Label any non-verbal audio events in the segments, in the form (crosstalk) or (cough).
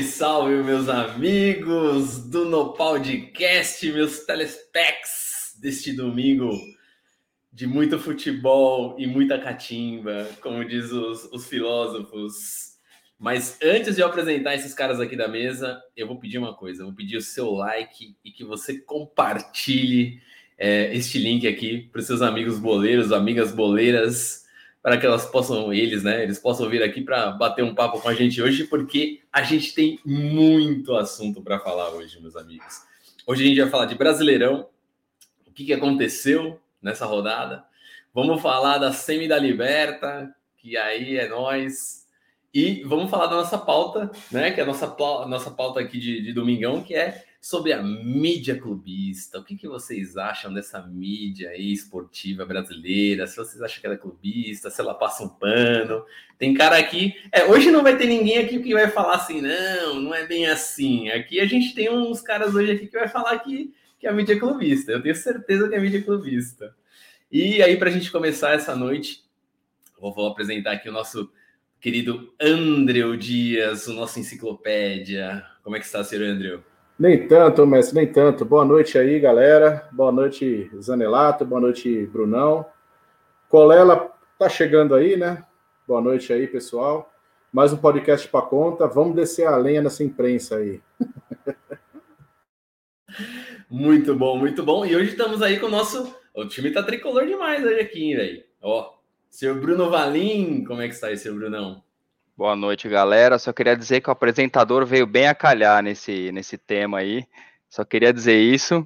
Salve, salve, meus amigos do No Podcast, meus telespecs deste domingo de muito futebol e muita catimba, como diz os, os filósofos. Mas antes de eu apresentar esses caras aqui da mesa, eu vou pedir uma coisa: vou pedir o seu like e que você compartilhe é, este link aqui para os seus amigos boleiros, amigas boleiras para que elas possam, eles, né, eles possam vir aqui para bater um papo com a gente hoje, porque a gente tem muito assunto para falar hoje, meus amigos. Hoje a gente vai falar de Brasileirão, o que, que aconteceu nessa rodada. Vamos falar da Semi da Liberta, que aí é nós. E vamos falar da nossa pauta, né? Que é a nossa, nossa pauta aqui de, de domingão, que é sobre a mídia clubista. O que, que vocês acham dessa mídia esportiva brasileira? Se vocês acham que ela é clubista, se ela passa um pano. Tem cara aqui. É, hoje não vai ter ninguém aqui que vai falar assim, não, não é bem assim. Aqui a gente tem uns caras hoje aqui que vai falar que, que a mídia é clubista. Eu tenho certeza que a mídia é clubista. E aí, para a gente começar essa noite, vou, vou apresentar aqui o nosso querido Andreu Dias, o nosso enciclopédia. Como é que está, senhor Andreu? Nem tanto, mestre, nem tanto. Boa noite aí, galera. Boa noite, Zanelato. Boa noite, Brunão. Colela tá chegando aí, né? Boa noite aí, pessoal. Mais um podcast para conta. Vamos descer a lenha nessa imprensa aí. (laughs) muito bom, muito bom. E hoje estamos aí com o nosso. O time tá tricolor demais hoje aqui, velho. Ó, senhor Bruno Valim, como é que está aí, senhor Brunão? Boa noite, galera. Só queria dizer que o apresentador veio bem a calhar nesse, nesse tema aí. Só queria dizer isso.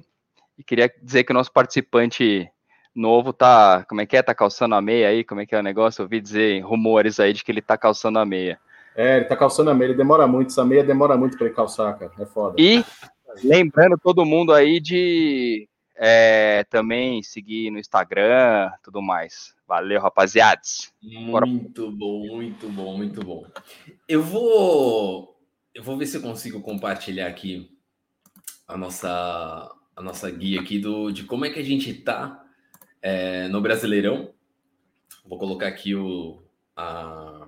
E queria dizer que o nosso participante novo tá. Como é que é? Tá calçando a meia aí? Como é que é o negócio? Eu ouvi dizer rumores aí de que ele tá calçando a meia. É, ele tá calçando a meia. Ele demora muito. Essa meia demora muito para ele calçar, cara. É foda. E lembrando todo mundo aí de é, também seguir no Instagram, tudo mais. Valeu, rapaziadas. Muito bom, muito bom, muito bom. Eu vou, eu vou ver se eu consigo compartilhar aqui a nossa, a nossa guia aqui do, de como é que a gente tá é, no Brasileirão. Vou colocar aqui o, a,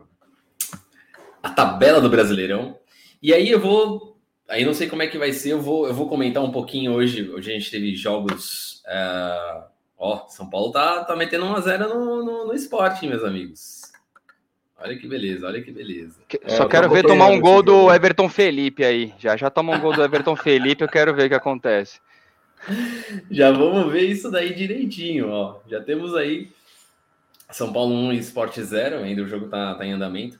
a tabela do Brasileirão. E aí eu vou Aí não sei como é que vai ser, eu vou, eu vou comentar um pouquinho hoje. Hoje a gente teve jogos. Uh, ó, São Paulo tá, tá metendo uma zero no, no, no esporte, meus amigos. Olha que beleza, olha que beleza. Só é, quero ver tomar um gol do Everton Felipe aí. Já já toma um gol do Everton Felipe, eu quero ver o que acontece. (laughs) Já vamos ver isso daí direitinho, ó. Já temos aí São Paulo 1 e Sport 0, ainda o jogo tá, tá em andamento.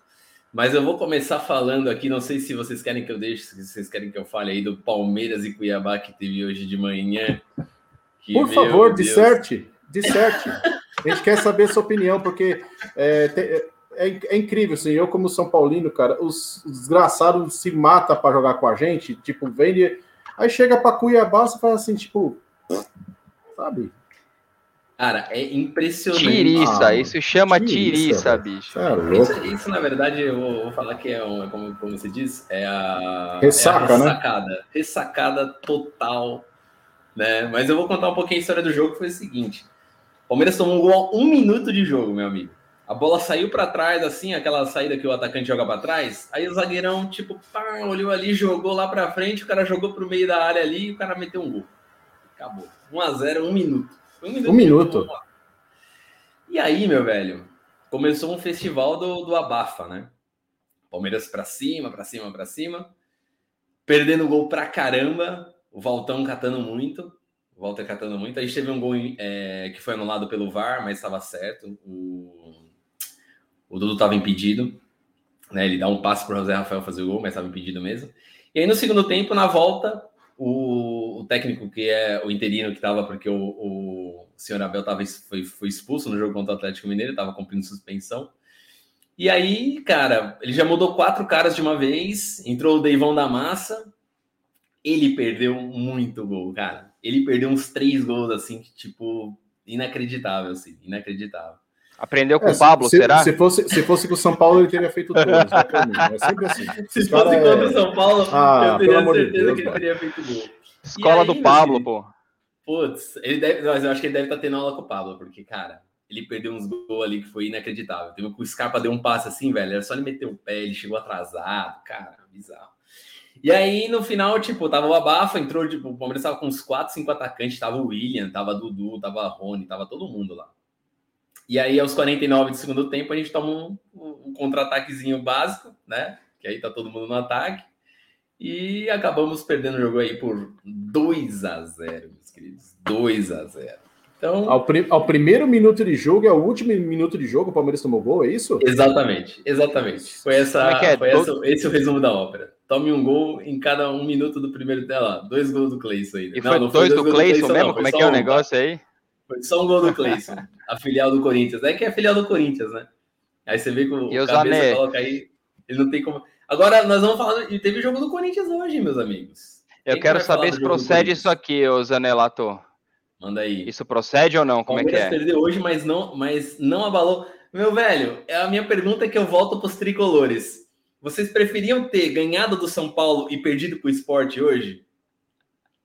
Mas eu vou começar falando aqui, não sei se vocês querem que eu deixe, se vocês querem que eu fale aí do Palmeiras e Cuiabá que teve hoje de manhã. Que, Por favor, disserte, disserte. A gente quer saber a sua opinião, porque é, é, é, é, incrível, assim, eu como São Paulino, cara, os, os desgraçados se matam para jogar com a gente, tipo, vende... Aí chega para Cuiabá, você fala assim, tipo, sabe? Cara, é impressionante. Tiriça, ah, isso chama tiriça, tiriça bicho. É isso, isso, na verdade, eu vou, vou falar que é, um, como, como você diz, é a, Ressaca, é a ressacada. Né? Ressacada total. Né? Mas eu vou contar um pouquinho a história do jogo, que foi o seguinte. O Palmeiras tomou um gol um minuto de jogo, meu amigo. A bola saiu para trás, assim, aquela saída que o atacante joga para trás. Aí o zagueirão, tipo, pá, olhou ali, jogou lá para frente, o cara jogou pro meio da área ali e o cara meteu um gol. Acabou. 1 a 0 um minuto. Um minuto. Um minuto. E aí, meu velho, começou um festival do, do abafa, né? Palmeiras para cima, para cima, para cima. Perdendo gol pra caramba. O Valtão catando muito. O Walter catando muito. A gente teve um gol é, que foi anulado pelo VAR, mas estava certo. O, o Dudu estava impedido. Né? Ele dá um passe para o José Rafael fazer o gol, mas estava impedido mesmo. E aí, no segundo tempo, na volta, o, o técnico que é o interino que estava, porque o, o senhor Abel tava, foi, foi expulso no jogo contra o Atlético Mineiro, estava cumprindo suspensão. E aí, cara, ele já mudou quatro caras de uma vez, entrou o Deivão da Massa, ele perdeu muito gol, cara. Ele perdeu uns três gols, assim, que, tipo, inacreditável, assim, inacreditável. Aprendeu com é, o Pablo, se, será? Se fosse, se fosse com o São Paulo, ele teria feito todos. É sempre assim. (laughs) Se fosse é- contra o São Paulo, ah, eu teria certeza de Deus, que ele teria feito gol. Escola aí, do Pablo, pô. Putz, ele deve, mas eu acho que ele deve estar tá tendo aula com o Pablo, porque, cara, ele perdeu uns gols ali que foi inacreditável. Teve o Scarpa deu um passe assim, velho, era só ele meter o pé, ele chegou atrasado, cara, bizarro. E aí, no final, tipo, tava o abafa, entrou, tipo, o Palmeiras tava com uns 4, 5 atacantes, tava o William, tava Dudu, tava Rony, tava todo mundo lá. E aí, aos 49 do segundo tempo, a gente toma um, um contra-ataquezinho básico, né? Que aí tá todo mundo no ataque. E acabamos perdendo o jogo aí por 2 a 0 meus queridos. 2 a 0 então, ao, prim ao, primeiro minuto de jogo e ao último minuto de jogo, o Palmeiras tomou gol, é isso? Exatamente, exatamente. Foi, essa, é é? foi essa, esse é o resumo da ópera. Tome um gol em cada um minuto do primeiro dela. Dois gols do Cleison aí. E não, foi não dois, dois do Cleison mesmo? Como é que é o negócio aí? Foi só um gol do Cleison, a filial do Corinthians. É que é a filial do Corinthians, né? Aí você vê que o, e o cabeça coloca aí, ele não tem como. Agora, nós vamos falar. E teve jogo do Corinthians hoje, meus amigos. Eu Quem quero saber se procede isso aqui, ô Zanelato. Manda aí. Isso procede ou não? Como é que é? perdeu hoje, mas não, mas não abalou. Meu velho, é a minha pergunta é que eu volto para os tricolores. Vocês preferiam ter ganhado do São Paulo e perdido para o esporte hoje?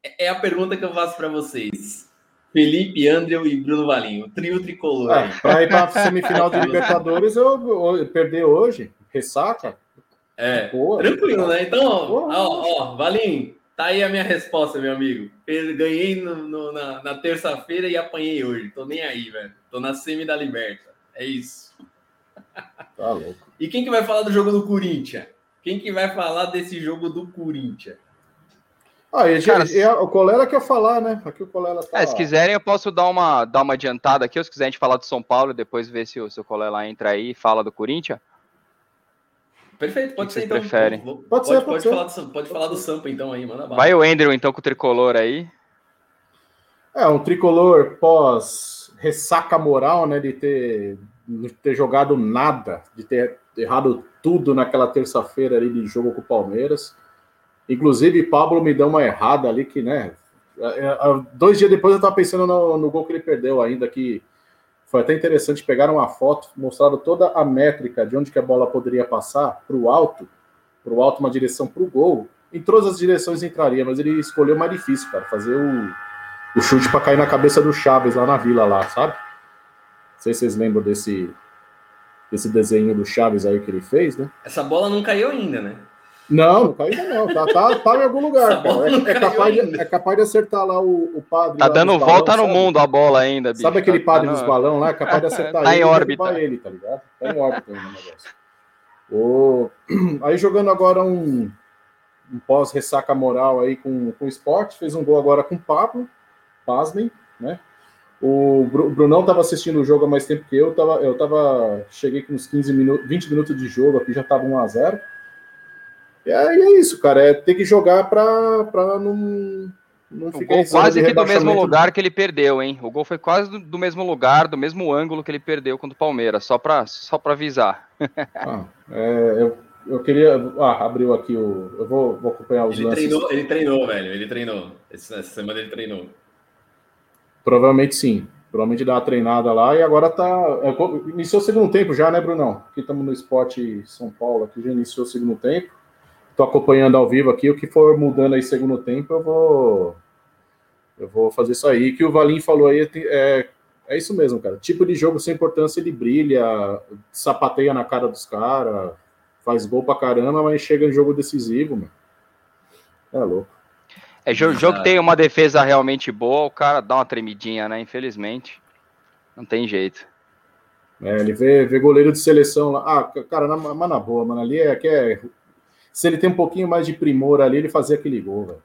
É, é a pergunta que eu faço para vocês. Felipe, André e Bruno Valinho, trio tricolor. Ah, para ir para a semifinal de Libertadores, eu, eu perder hoje, ressaca. É, Boa, tranquilo, né? Então, ó, ó, ó, Valinho, Tá aí a minha resposta, meu amigo. Ganhei no, no, na, na terça-feira e apanhei hoje. Tô nem aí, velho. Tô na semi da Liberta. É isso. Tá louco. E quem que vai falar do jogo do Corinthians? Quem que vai falar desse jogo do Corinthians? Ah, e, Cara, e a, o Colela quer falar, né? Aqui o Colela tá... É, se quiserem, eu posso dar uma, dar uma adiantada aqui, ou se quiserem a gente falar do São Paulo e depois ver se o, se o Colela entra aí e fala do Corinthians. Perfeito, pode ser então. Prefere? Pode, pode, ser, pode, pode ser. Falar do, pode falar do Sampa então aí, manda Vai o Andrew então com o tricolor aí. É, um tricolor pós ressaca moral, né, de ter, de ter jogado nada, de ter errado tudo naquela terça-feira ali de jogo com o Palmeiras. Inclusive, Pablo me deu uma errada ali que, né, é, é, dois dias depois eu tava pensando no, no gol que ele perdeu ainda, que foi até interessante, pegaram uma foto, mostraram toda a métrica de onde que a bola poderia passar para o alto, para o alto uma direção para o gol. Em todas as direções entraria, mas ele escolheu mais difícil, cara, fazer o, o chute para cair na cabeça do Chaves lá na vila, lá, sabe? Não sei se vocês lembram desse, desse desenho do Chaves aí que ele fez, né? Essa bola não caiu ainda, né? Não, não caiu ainda não. Tá, tá, tá em algum lugar. É, é, capaz de, é capaz de acertar lá o, o padre. Tá dando volta no mundo a bola ainda, bicho. Sabe aquele tá padre tá dos balão lá? É capaz de (laughs) acertar tá ele em órbita. ele, tá ligado? Tá em órbita ainda o negócio. O... (clears throat) Aí jogando agora um, um pós-ressaca moral aí com, com o esporte, fez um gol agora com o Pablo, pasmem, né? O Brunão tava assistindo o jogo há mais tempo que eu, tava, eu tava, cheguei com uns 15 minutos, 20 minutos de jogo aqui, já tava 1 a 0 e é, é isso, cara. É ter que jogar para não, não ficar gol quase que do mesmo lugar que ele perdeu, hein? O gol foi quase do, do, mesmo lugar, do mesmo ângulo que ele perdeu contra o Palmeiras, só para só para avisar. ah, é, eu, eu queria. Ah, abriu aqui o. Eu vou, vou acompanhar os ele lances. Treinou, ele treinou, velho. Ele treinou. Essa semana ele treinou. Provavelmente sim. Provavelmente dá uma treinada lá e agora tá. É, iniciou o segundo tempo já, né, Brunão? Aqui estamos no esporte São Paulo, aqui já iniciou o segundo tempo. Estou acompanhando ao vivo aqui. O que for mudando aí segundo tempo, eu vou. Eu vou fazer isso aí. Que o Valim falou aí é, é isso mesmo, cara. Tipo de jogo sem importância, ele brilha, sapateia na cara dos caras, faz gol pra caramba, mas chega em jogo decisivo, mano. É louco. É jogo, jogo que tem uma defesa realmente boa, o cara dá uma tremidinha, né? Infelizmente. Não tem jeito. É, ele vê, vê goleiro de seleção lá. Ah, cara, na, mas na boa, mano. Ali é que é se ele tem um pouquinho mais de primor ali, ele fazia aquele gol, velho.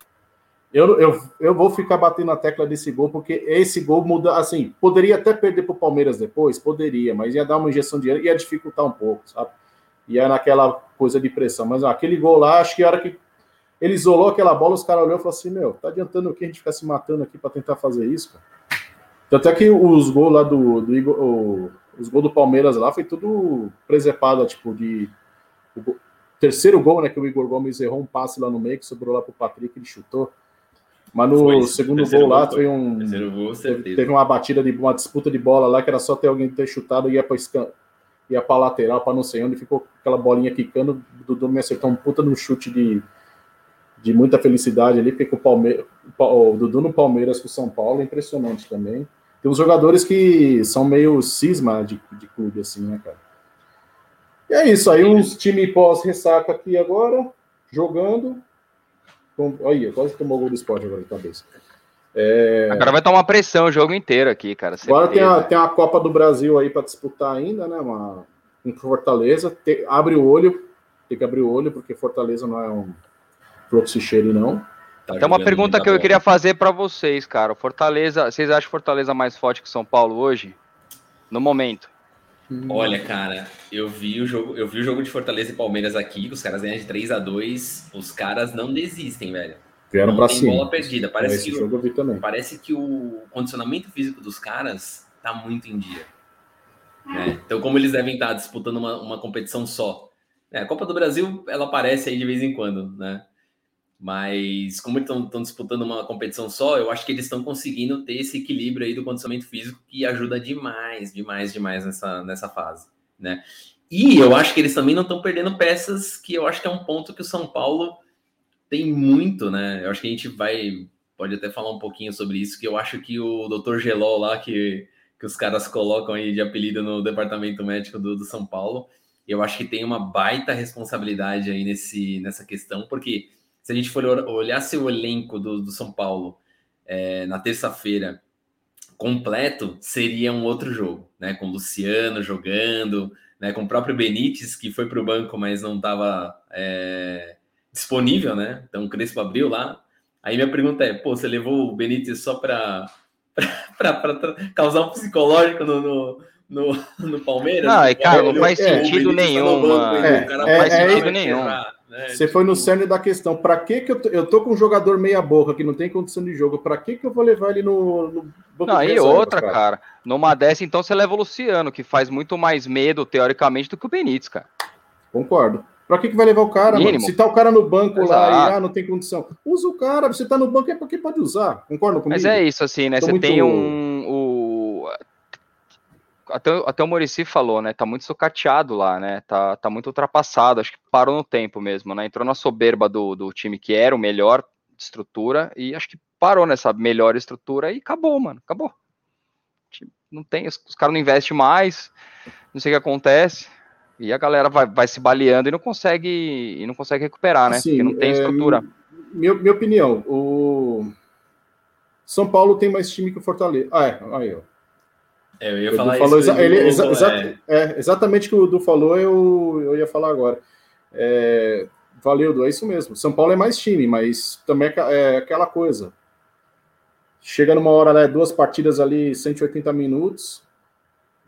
Eu, eu, eu vou ficar batendo na tecla desse gol, porque esse gol muda, assim, poderia até perder para o Palmeiras depois, poderia, mas ia dar uma injeção de ia dificultar um pouco, sabe? Ia naquela coisa de pressão. Mas ó, aquele gol lá, acho que a hora que ele isolou aquela bola, os caras olhou e falaram assim: Meu, tá adiantando o que a gente ficar se matando aqui para tentar fazer isso, cara? Tanto é que os gols lá do, do Igor, o, os gols do Palmeiras lá foi tudo presepado, tipo, de terceiro gol, né, que o Igor Gomes errou um passe lá no meio, que sobrou lá pro Patrick, ele chutou. Mas no foi, segundo gol lá foi um. Gol, teve, teve, uma batida de uma disputa de bola lá que era só ter alguém ter chutado e ia para escan... ia para lateral, para não sei onde, ficou aquela bolinha quicando. O Dudu me acertou um puta no chute de, de muita felicidade ali, porque o, Palme... o Dudu no Palmeiras com o São Paulo é impressionante também. Tem uns jogadores que são meio cisma de, de clube, assim, né, cara? E é isso, aí uns time pós-ressaca aqui agora, jogando. Olha, quase tomou gol do esporte agora de cabeça. É... Agora vai tomar pressão o jogo inteiro aqui, cara. Agora tem a, tem a Copa do Brasil aí para disputar ainda, né? Uma, um Fortaleza. Tem, abre o olho, tem que abrir o olho, porque Fortaleza não é um cheiro, não. Tá tem uma pergunta que eu queria fazer para vocês, cara. Fortaleza, vocês acham Fortaleza mais forte que São Paulo hoje? No momento. Olha, cara, eu vi o jogo, eu vi o jogo de Fortaleza e Palmeiras aqui, os caras ganham de 3 a 2 os caras não desistem, velho. Vieram para cima. bola perdida. Parece que, o, parece que o condicionamento físico dos caras tá muito em dia. Né? Então, como eles devem estar disputando uma, uma competição só. É, a Copa do Brasil, ela aparece aí de vez em quando, né? Mas como estão disputando uma competição só, eu acho que eles estão conseguindo ter esse equilíbrio aí do condicionamento físico que ajuda demais, demais, demais nessa, nessa fase, né? E eu acho que eles também não estão perdendo peças, que eu acho que é um ponto que o São Paulo tem muito, né? Eu acho que a gente vai pode até falar um pouquinho sobre isso, que eu acho que o Dr. Gelol lá que, que os caras colocam aí de apelido no departamento médico do, do São Paulo, eu acho que tem uma baita responsabilidade aí nesse, nessa questão, porque se a gente for olhar seu elenco do, do São Paulo é, na terça-feira completo, seria um outro jogo, né? Com o Luciano jogando, né? Com o próprio Benítez, que foi para o banco, mas não estava é, disponível, né? Então o Crespo abriu lá. Aí minha pergunta é: pô, você levou o Benítez só para (laughs) causar um psicológico no, no, no, no Palmeiras? Não, e cara, não faz sentido nenhum. Não faz sentido nenhum. Né? Você foi no tipo, cerne da questão. Para que que eu tô, eu tô com um jogador meia boca que não tem condição de jogo? Para que que eu vou levar ele no, no Não, e outra, cara? cara? Numa dessa, então você leva o Luciano, que faz muito mais medo teoricamente do que o Benítez, cara. Concordo. Para que que vai levar o cara, mano? Se tá o cara no banco Exato. lá e ah, não tem condição, usa o cara. Você tá no banco é porque pode usar. Concorda comigo? Mas é isso assim, né? Tô você muito... tem um até, até o Murici falou, né? Tá muito sucateado lá, né? Tá, tá muito ultrapassado. Acho que parou no tempo mesmo, né? Entrou na soberba do, do time que era o melhor de estrutura e acho que parou nessa melhor estrutura e acabou, mano. Acabou. Não tem, os, os caras não investem mais, não sei o que acontece. E a galera vai, vai se baleando e não consegue e não consegue recuperar, né? Assim, Porque não tem é, estrutura. Minha, minha opinião, o São Paulo tem mais time que o Fortaleza. Ah, é, aí, ó. É, eu ia falar falou isso. Exa ele, exa exa é. é. exatamente o que o Du falou, eu, eu ia falar agora. É, valeu, Du, é isso mesmo. São Paulo é mais time, mas também é, é aquela coisa. Chega numa hora, né, duas partidas ali, 180 minutos,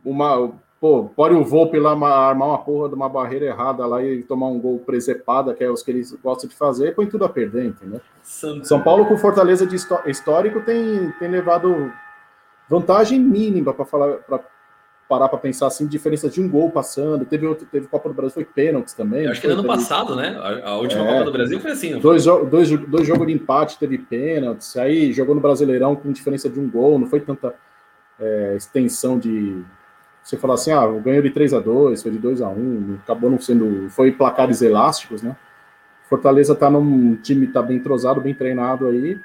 uma, pô, pode o Volpe lá armar uma porra de uma barreira errada lá e tomar um gol presepada, que é os que eles gostam de fazer, põe tudo a perder, entendeu? São Paulo com Fortaleza de histórico tem, tem levado Vantagem mínima para falar, para parar para pensar assim, diferença de um gol passando. Teve outro, teve Copa do Brasil, foi pênaltis também. Eu acho que no ano passado, né? A, a última é, Copa do Brasil foi assim. Dois, dois, dois jogos de empate, teve pênaltis. Aí jogou no Brasileirão com diferença de um gol, não foi tanta é, extensão de. Você falar assim, ah, ganhou de 3 a 2 foi de 2 a 1 acabou não sendo. Foi placares elásticos, né? Fortaleza tá num time, tá bem entrosado, bem treinado aí.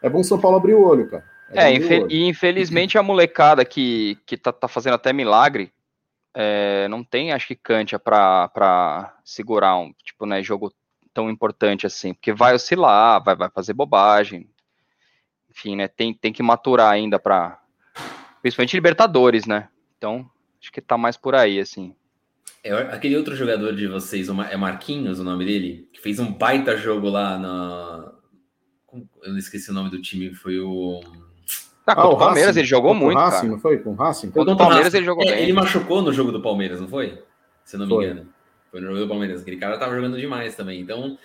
É bom São Paulo abrir o olho, cara. É, infel e infelizmente a molecada que, que tá, tá fazendo até milagre é, não tem, acho que, cancha para segurar um tipo, né, jogo tão importante assim, porque vai oscilar, vai, vai fazer bobagem. Enfim, né, tem, tem que maturar ainda para principalmente Libertadores, né? Então, acho que tá mais por aí, assim. É, aquele outro jogador de vocês, é Marquinhos o nome dele, que fez um baita jogo lá na. Eu não esqueci o nome do time, foi o. Ah, ah, o Palmeiras Racing, ele jogou muito. O Racing, cara. não foi? Com o Racing? Contra o Palmeiras ele jogou é, bem. Ele machucou no jogo do Palmeiras, não foi? Se eu não me foi. engano. Foi no jogo do Palmeiras. Aquele cara tava jogando demais também. Então,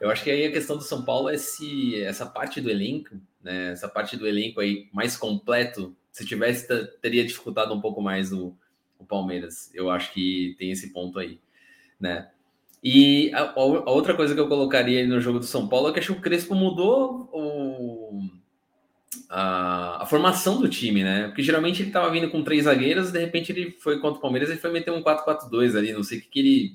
eu acho que aí a questão do São Paulo é se essa parte do elenco, né? Essa parte do elenco aí mais completo, se tivesse, teria dificultado um pouco mais o, o Palmeiras. Eu acho que tem esse ponto aí, né? E a, a, outra coisa que eu colocaria no jogo do São Paulo é que acho que o Crespo mudou o a, a, formação do time, né? Porque geralmente ele estava vindo com três zagueiros, de repente ele foi contra o Palmeiras e foi meter um 4-4-2 ali, não sei o que, que, ele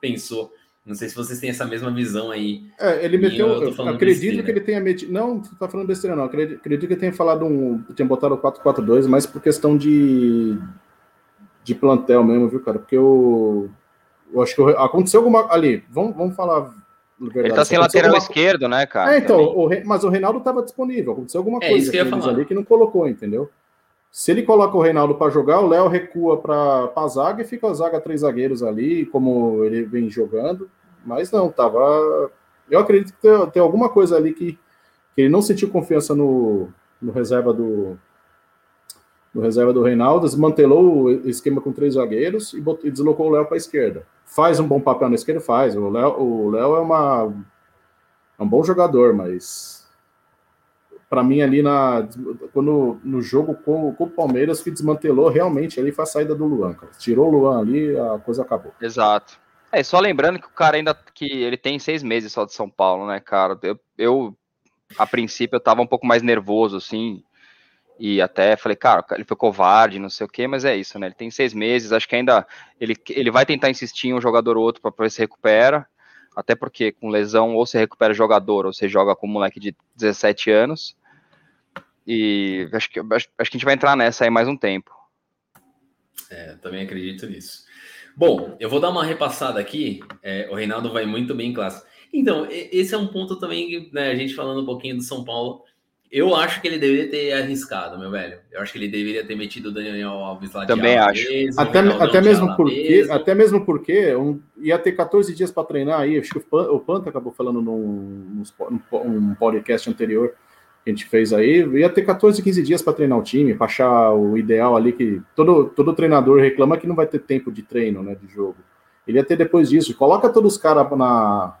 pensou. Não sei se vocês têm essa mesma visão aí. É, ele meteu. Eu, eu acredito besteira. que ele tenha metido. Não, tá falando besteira, não. Acredito, acredito que ele tenha falado um. Tinha botado o 4-4-2, mas por questão de. de plantel mesmo, viu, cara? Porque eu. Eu acho que eu, aconteceu alguma. Ali, vamos, vamos falar verdade, ele tá sem lateral alguma... esquerdo, né, cara? É, então, o Re... mas o Reinaldo estava disponível. Aconteceu alguma é, coisa que ali que não colocou, entendeu? Se ele coloca o Reinaldo para jogar, o Léo recua para a zaga e fica a zaga três zagueiros ali, como ele vem jogando. Mas não, tava. Eu acredito que tem, tem alguma coisa ali que, que ele não sentiu confiança no, no reserva do, no reserva do Reinaldo, desmantelou o esquema com três zagueiros e, botou, e deslocou o Léo para a esquerda. Faz um bom papel na esquerda? Faz. O Léo, o Léo é, uma, é um bom jogador, mas para mim ali na quando no jogo com, com, o Palmeiras que desmantelou realmente ali foi a saída do Luan, cara. Tirou o Luan ali, a coisa acabou. Exato. É, só lembrando que o cara ainda que ele tem seis meses só de São Paulo, né, cara? Eu, eu a princípio eu tava um pouco mais nervoso, assim, e até falei, cara, ele foi covarde, não sei o quê, mas é isso, né? Ele tem seis meses, acho que ainda ele, ele vai tentar insistir em um jogador ou outro para ver se recupera, até porque com lesão ou se recupera jogador ou você joga com um moleque de 17 anos. E acho que, acho, acho que a gente vai entrar nessa aí mais um tempo. É, também acredito nisso. Bom, eu vou dar uma repassada aqui. É, o Reinaldo vai muito bem em classe. Então, esse é um ponto também, né, a gente falando um pouquinho do São Paulo. Eu acho que ele deveria ter arriscado, meu velho. Eu acho que ele deveria ter metido o Daniel Alves lá Também acho. até, até, mesmo porque, até mesmo porque um, ia ter 14 dias para treinar aí. Acho que o, o Panta acabou falando num, num, podcast anterior que a gente fez aí. Ia ter 14, 15 dias para treinar o time, para achar o ideal ali. que todo, todo treinador reclama que não vai ter tempo de treino, né, de jogo. Ele ia ter depois disso. Coloca todos os caras na.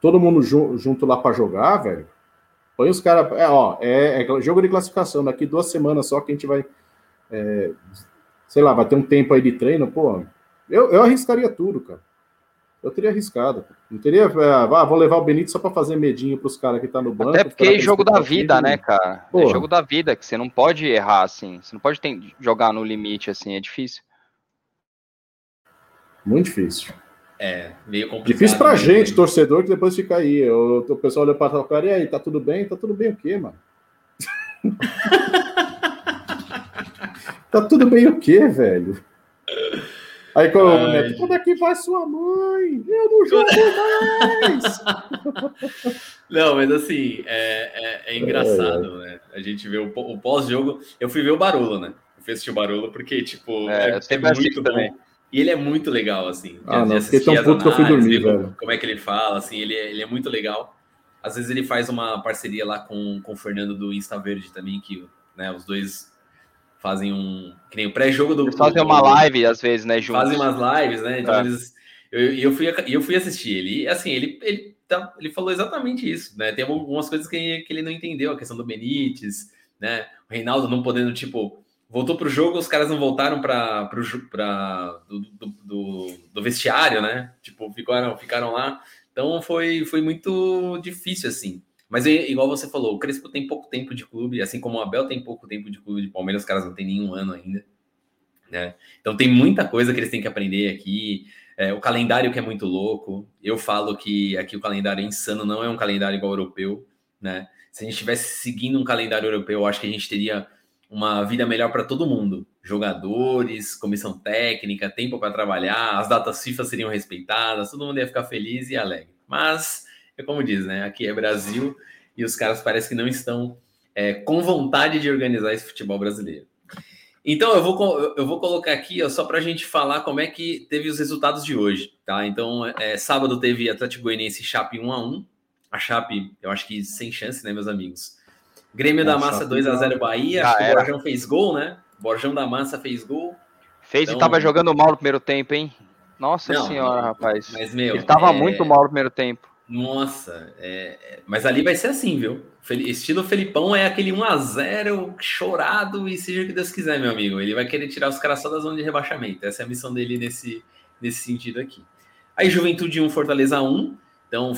Todo mundo junto lá para jogar, velho Põe os caras. É, ó, é, é, jogo de classificação. Daqui duas semanas só que a gente vai. É, sei lá, vai ter um tempo aí de treino, pô. Eu, eu arriscaria tudo, cara. Eu teria arriscado. Não teria. É, ah, vou levar o Benito só para fazer medinho para os caras que tá no banco. Até porque é jogo da vida, né, cara? É jogo da vida, que você não pode errar assim. Você não pode ter, jogar no limite assim, é difícil. Muito difícil. É, meio complicado. Difícil pra gente, torcedor, que depois fica aí. O, o pessoal olha para o cara e aí, tá tudo bem? Tá tudo bem o quê, mano? (laughs) tá tudo bem o quê, velho? Aí quando o Neto, quando é que vai sua mãe? Eu não jogo (laughs) mais! não, mas assim, é, é, é engraçado, é, né? A gente vê o, o pós-jogo. Eu fui ver o Barulho, né? Eu fui assistir o Barulho porque, tipo, é, é, é muito bom. Também. E ele é muito legal, assim. Ah, não, fiquei tão puto que eu fui dormir, velho. Como é que ele fala, assim, ele é, ele é muito legal. Às vezes ele faz uma parceria lá com, com o Fernando do Insta Verde também, que né, os dois fazem um. Que nem o pré-jogo do. Eles fazem uma live, às vezes, né, juntos. Fazem umas lives, né? Então é. eles. Eu, eu, fui, eu fui assistir ele. E assim, ele, ele, tá, ele falou exatamente isso, né? Tem algumas coisas que, que ele não entendeu, a questão do Benítez, né? O Reinaldo não podendo, tipo voltou para o jogo, os caras não voltaram para do, do, do, do, vestiário, né? Tipo, ficaram, ficaram lá. Então foi, foi muito difícil, assim. Mas igual você falou, o Crespo tem pouco tempo de clube, assim como o Abel tem pouco tempo de clube de Palmeiras, os caras não têm nenhum ano ainda. Né? Então tem muita coisa que eles têm que aprender aqui. É, o calendário que é muito louco. Eu falo que aqui o calendário é insano, não é um calendário igual ao europeu, né? Se a gente estivesse seguindo um calendário europeu, eu acho que a gente teria uma vida melhor para todo mundo. Jogadores, comissão técnica, tempo para trabalhar, as datas FIFA seriam respeitadas, todo mundo ia ficar feliz e alegre. Mas, é como diz, né? Aqui é Brasil e os caras parecem que não estão é, com vontade de organizar esse futebol brasileiro. Então, eu vou, eu vou colocar aqui ó, só para a gente falar como é que teve os resultados de hoje. Tá? Então, é, sábado teve Atlético Goianiense Chape 1 a 1 A Chape, eu acho que sem chance, né, meus amigos? Grêmio da Massa 2x0 Bahia. Acho que o Borjão fez gol, né? Borjão da Massa fez gol. Fez então... e tava jogando mal no primeiro tempo, hein? Nossa não, senhora, rapaz. Mas, meu, Ele tava é... muito mal no primeiro tempo. Nossa, é... é mas ali vai ser assim, viu? Estilo Felipão é aquele 1x0 chorado e seja o que Deus quiser, meu amigo. Ele vai querer tirar os caras só da zona de rebaixamento. Essa é a missão dele nesse, nesse sentido aqui. Aí Juventude 1, Fortaleza 1. Então,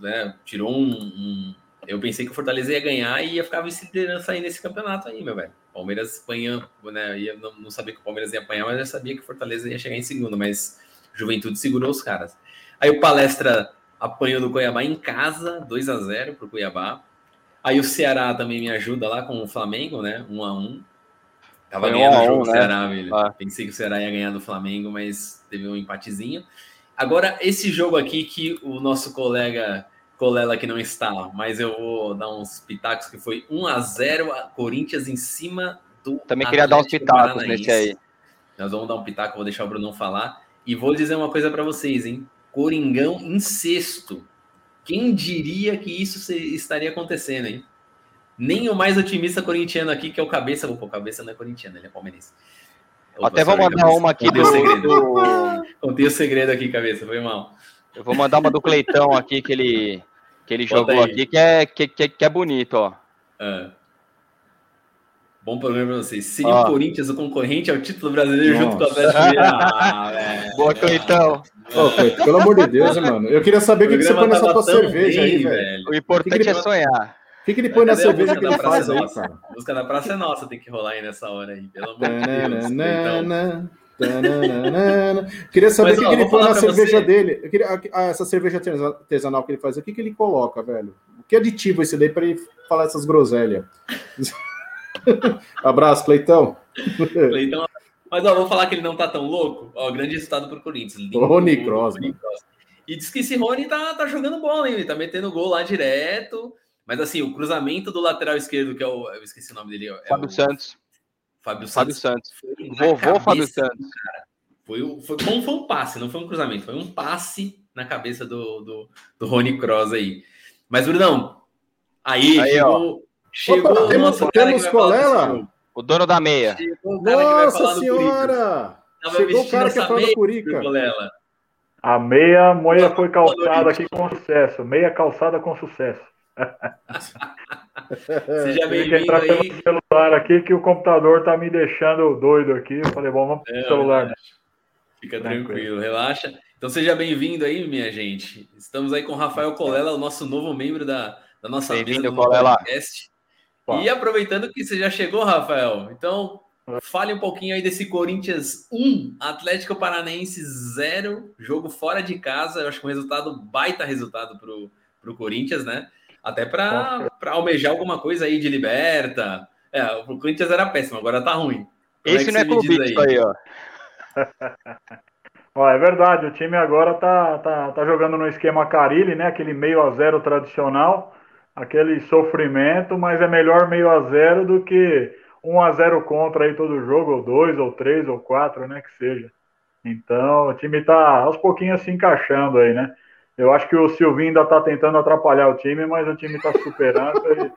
né, tirou um, um eu pensei que o Fortaleza ia ganhar e ia ficar vice-liderança aí nesse campeonato aí, meu velho. Palmeiras apanha, né? Ia, não, não, sabia que o Palmeiras ia apanhar, mas eu sabia que o Fortaleza ia chegar em segundo, mas Juventude segurou os caras. Aí o Palestra apanhou do Cuiabá em casa, 2 a 0 pro Cuiabá. Aí o Ceará também me ajuda lá com o Flamengo, né? 1 a 1 Tava ganhando o jogo né? Ceará, velho. Ah. Pensei que o Ceará ia ganhar do Flamengo, mas teve um empatezinho. Agora, esse jogo aqui que o nosso colega Colela que não está, mas eu vou dar uns pitacos que foi 1 a 0 a Corinthians em cima do Também queria dar uns pitacos nesse aí. Nós vamos dar um pitaco, vou deixar o Bruno falar. E vou dizer uma coisa para vocês, hein? Coringão em sexto. Quem diria que isso estaria acontecendo, hein? Nem o mais otimista corintiano aqui, que é o Cabeça. Pô, Cabeça não é corintiano, ele é palmeirense. Até vou mandar uma aqui do... segredo. Contei o segredo aqui, Cabeça, foi mal. Eu vou mandar uma do Cleitão aqui, que ele, que ele jogou aqui, que é, que, que, que é bonito, ó. É. Bom programa pra vocês. Seria o Corinthians o concorrente ao título brasileiro Nossa. junto com o Atlético (laughs) ah, Boa, Cleitão. Oh, pelo amor de Deus, mano. Eu queria saber o que, que você põe nessa tua cerveja bem, aí, velho. O importante que que é sonhar. O que, que ele põe na cerveja que ele faz aí, cara? A música da praça é nossa, tem que rolar aí nessa hora aí, pelo amor de Deus. Queria saber o que, que ele põe na cerveja você. dele. Eu queria, essa cerveja artesanal que ele faz, o que, que ele coloca, velho? Que aditivo esse daí para ele falar essas groselhas? (laughs) Abraço, Cleitão. Cleitão. Mas ó, vou falar que ele não tá tão louco. Ó, grande resultado pro Corinthians. Rony Cross. E diz que esse Rony tá, tá jogando bola, hein? Ele tá metendo gol lá direto. Mas assim, o cruzamento do lateral esquerdo, que é o. Eu esqueci o nome dele. É Fábio o, Santos. Fábio Santos. Fábio Santos. Vovô cabeça, Fábio Santos. Cara. Foi, foi, como foi um passe, não foi um cruzamento, foi um passe na cabeça do, do, do Rony Cross aí. Mas, Brunão, aí, aí chegou, chegou Opa, temos, temos colela? O dono da meia. Nossa senhora! Chegou o cara que é fã do Curica. A meia moia foi calçada aqui com sucesso. Meia calçada com sucesso. (laughs) (laughs) Seja bem-vindo aí. No celular aqui que o computador tá me deixando doido aqui. Eu falei, bom, vamos pro é, celular. Fica tranquilo, tranquilo, relaxa. Então seja bem-vindo aí, minha gente. Estamos aí com o Rafael Colela, o nosso novo membro da, da nossa mesa do Colela. podcast. E aproveitando que você já chegou, Rafael, então fale um pouquinho aí desse Corinthians 1, Atlético Paranaense 0, jogo fora de casa. Eu acho que um resultado, baita resultado para o Corinthians, né? Até para almejar alguma coisa aí de liberta. É, o Corinthians era péssimo, agora tá ruim. Como Esse é não é clubista aí? aí, ó. (laughs) ó. É verdade, o time agora tá, tá, tá jogando no esquema Carilli, né? Aquele meio a zero tradicional aquele sofrimento, mas é melhor meio a zero do que 1 a 0 contra aí todo jogo, ou dois, ou três, ou quatro, né, que seja. Então, o time tá aos pouquinhos se encaixando aí, né? Eu acho que o Silvinho ainda tá tentando atrapalhar o time, mas o time tá superando e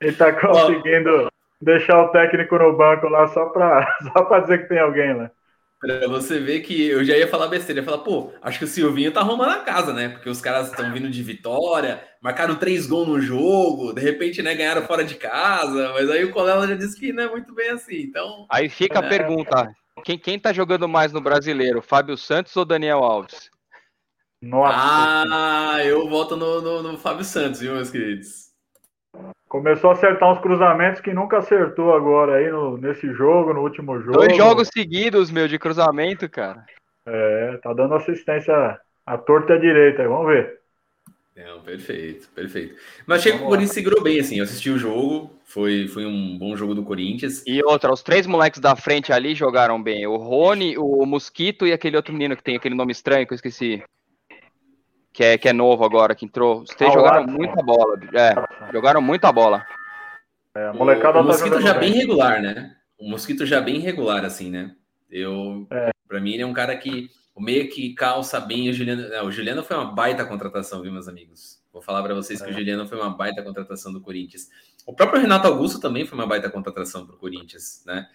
ele (laughs) tá conseguindo deixar o técnico no banco lá só para (laughs) só pra dizer que tem alguém lá. Pra você ver que eu já ia falar besteira, ia falar, pô, acho que o Silvinho tá arrumando a casa, né? Porque os caras estão vindo de vitória, marcaram três gols no jogo, de repente, né, ganharam fora de casa, mas aí o Colela já disse que não é muito bem assim, então... Aí fica a é... pergunta, quem, quem tá jogando mais no Brasileiro, Fábio Santos ou Daniel Alves? Nossa. Ah, eu voto no, no, no Fábio Santos, viu, meus queridos? Começou a acertar uns cruzamentos que nunca acertou agora aí no, nesse jogo, no último jogo. Dois jogos seguidos, meu, de cruzamento, cara. É, tá dando assistência à torta e à direita, vamos ver. Não, perfeito, perfeito. Mas achei que o Corinthians segurou bem, assim. Eu assisti o jogo, foi, foi um bom jogo do Corinthians. E outra, os três moleques da frente ali jogaram bem. O Rony, o Mosquito e aquele outro menino que tem aquele nome estranho que eu esqueci que é, que é novo agora, que entrou. Os três ah, jogaram muita bola. É, jogaram muita bola. É, o, o tá Mosquito já bem regular, né? O Mosquito já bem regular, assim, né? Eu, é. Pra mim, ele é um cara que. O meio que calça bem o Juliano. Não, o Juliano foi uma baita contratação, viu, meus amigos? Vou falar para vocês é. que o é. Juliano foi uma baita contratação do Corinthians. O próprio Renato Augusto também foi uma baita contratação pro Corinthians, né?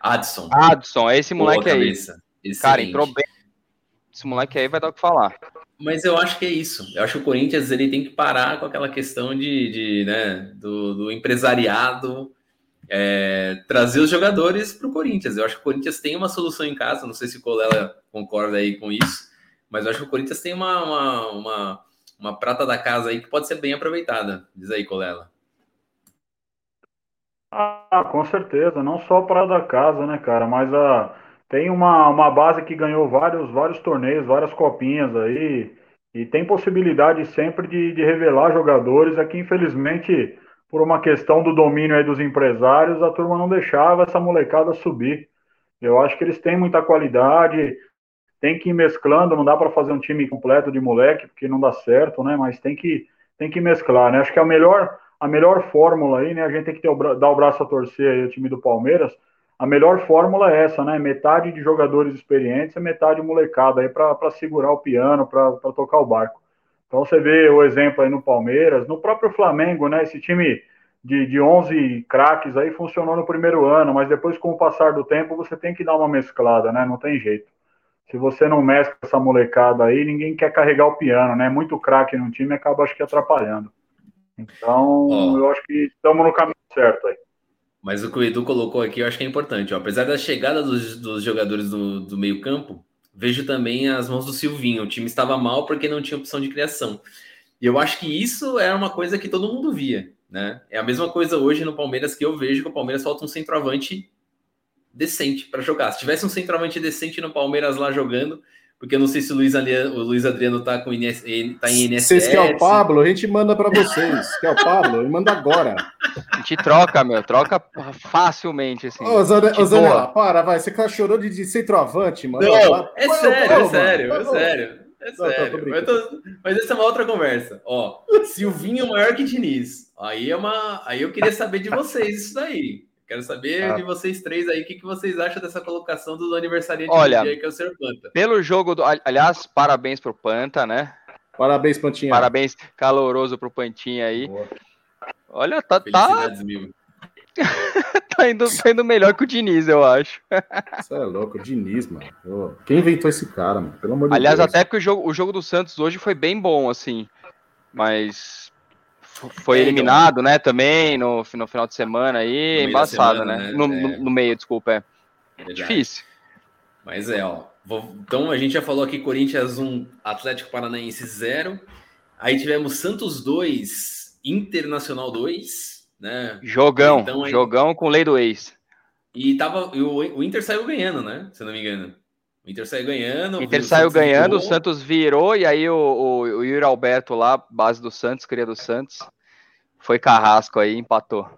Adson. Adson, é esse moleque aí. Cara, entrou bem. Esse moleque aí vai dar o que falar. Mas eu acho que é isso. Eu acho que o Corinthians ele tem que parar com aquela questão de, de né, do, do empresariado é, trazer os jogadores para o Corinthians. Eu acho que o Corinthians tem uma solução em casa. Não sei se o Colela concorda aí com isso, mas eu acho que o Corinthians tem uma, uma, uma, uma prata da casa aí que pode ser bem aproveitada. Diz aí, Colela. Ah, com certeza. Não só a prata da casa, né, cara, mas a tem uma, uma base que ganhou vários, vários torneios, várias copinhas aí, e tem possibilidade sempre de, de revelar jogadores. Aqui, infelizmente, por uma questão do domínio aí dos empresários, a turma não deixava essa molecada subir. Eu acho que eles têm muita qualidade. tem que ir mesclando, não dá para fazer um time completo de moleque, porque não dá certo, né? Mas tem que, tem que mesclar, né? Acho que a melhor, a melhor fórmula aí, né? A gente tem que o, dar o braço a torcer aí, o time do Palmeiras. A melhor fórmula é essa, né? Metade de jogadores experientes e metade molecada aí para segurar o piano, para tocar o barco. Então você vê o exemplo aí no Palmeiras, no próprio Flamengo, né? Esse time de, de 11 craques aí funcionou no primeiro ano, mas depois, com o passar do tempo, você tem que dar uma mesclada, né? Não tem jeito se você não mescla essa molecada aí, ninguém quer carregar o piano, né? Muito craque no time acaba, acho que, atrapalhando. Então, oh. eu acho que estamos no caminho certo aí. Mas o que o Edu colocou aqui, eu acho que é importante. Ó. Apesar da chegada dos, dos jogadores do, do meio-campo, vejo também as mãos do Silvinho. O time estava mal porque não tinha opção de criação. E eu acho que isso é uma coisa que todo mundo via. Né? É a mesma coisa hoje no Palmeiras que eu vejo que o Palmeiras falta um centroavante decente para jogar. Se tivesse um centroavante decente no Palmeiras lá jogando, porque eu não sei se o Luiz, Adriano, o Luiz Adriano tá, com INS, tá em INSS. Vocês querem o Pablo? A gente manda para vocês. Quer o Pablo? Manda agora. A gente troca, meu. Troca facilmente, assim. Ô, Zane, ô Zanella, para, vai. Você tá chorando de, de centroavante, mano. Não, é, sério, é sério, é sério, é sério. Mas, tô, mas essa é uma outra conversa. Ó, Silvinho maior que Diniz. Aí é uma. Aí eu queria saber de vocês isso daí. Quero saber ah. de vocês três aí, o que, que vocês acham dessa colocação do aniversariante Olha, do dia, que é o Sr. Panta. Pelo jogo, do, aliás, parabéns pro Panta, né? Parabéns, Pantinha. Parabéns caloroso pro Pantinha aí. Boa. Olha, tá. tá... (laughs) tá, indo, tá indo melhor que o Diniz, eu acho. Você é louco, o Diniz, mano. Quem inventou esse cara, mano? Pelo amor de Aliás, Deus. até que o jogo, o jogo do Santos hoje foi bem bom, assim. Mas foi é, então. eliminado, né, também no, no final de semana aí, embaçado, semana, né? né? No, é. no, meio, desculpa, é. Difícil. Mas é, ó. Vou, então a gente já falou aqui Corinthians 1, Atlético Paranaense 0. Aí tivemos Santos 2, Internacional 2, né? Jogão, então, aí... jogão com lei do ex. E tava, o, o Inter saiu ganhando, né? Se eu não me engano. O Inter saiu ganhando. O Inter saiu ganhando, o Santos virou, e aí o, o, o Yuri Alberto lá, base do Santos, cria do Santos, foi carrasco aí, empatou.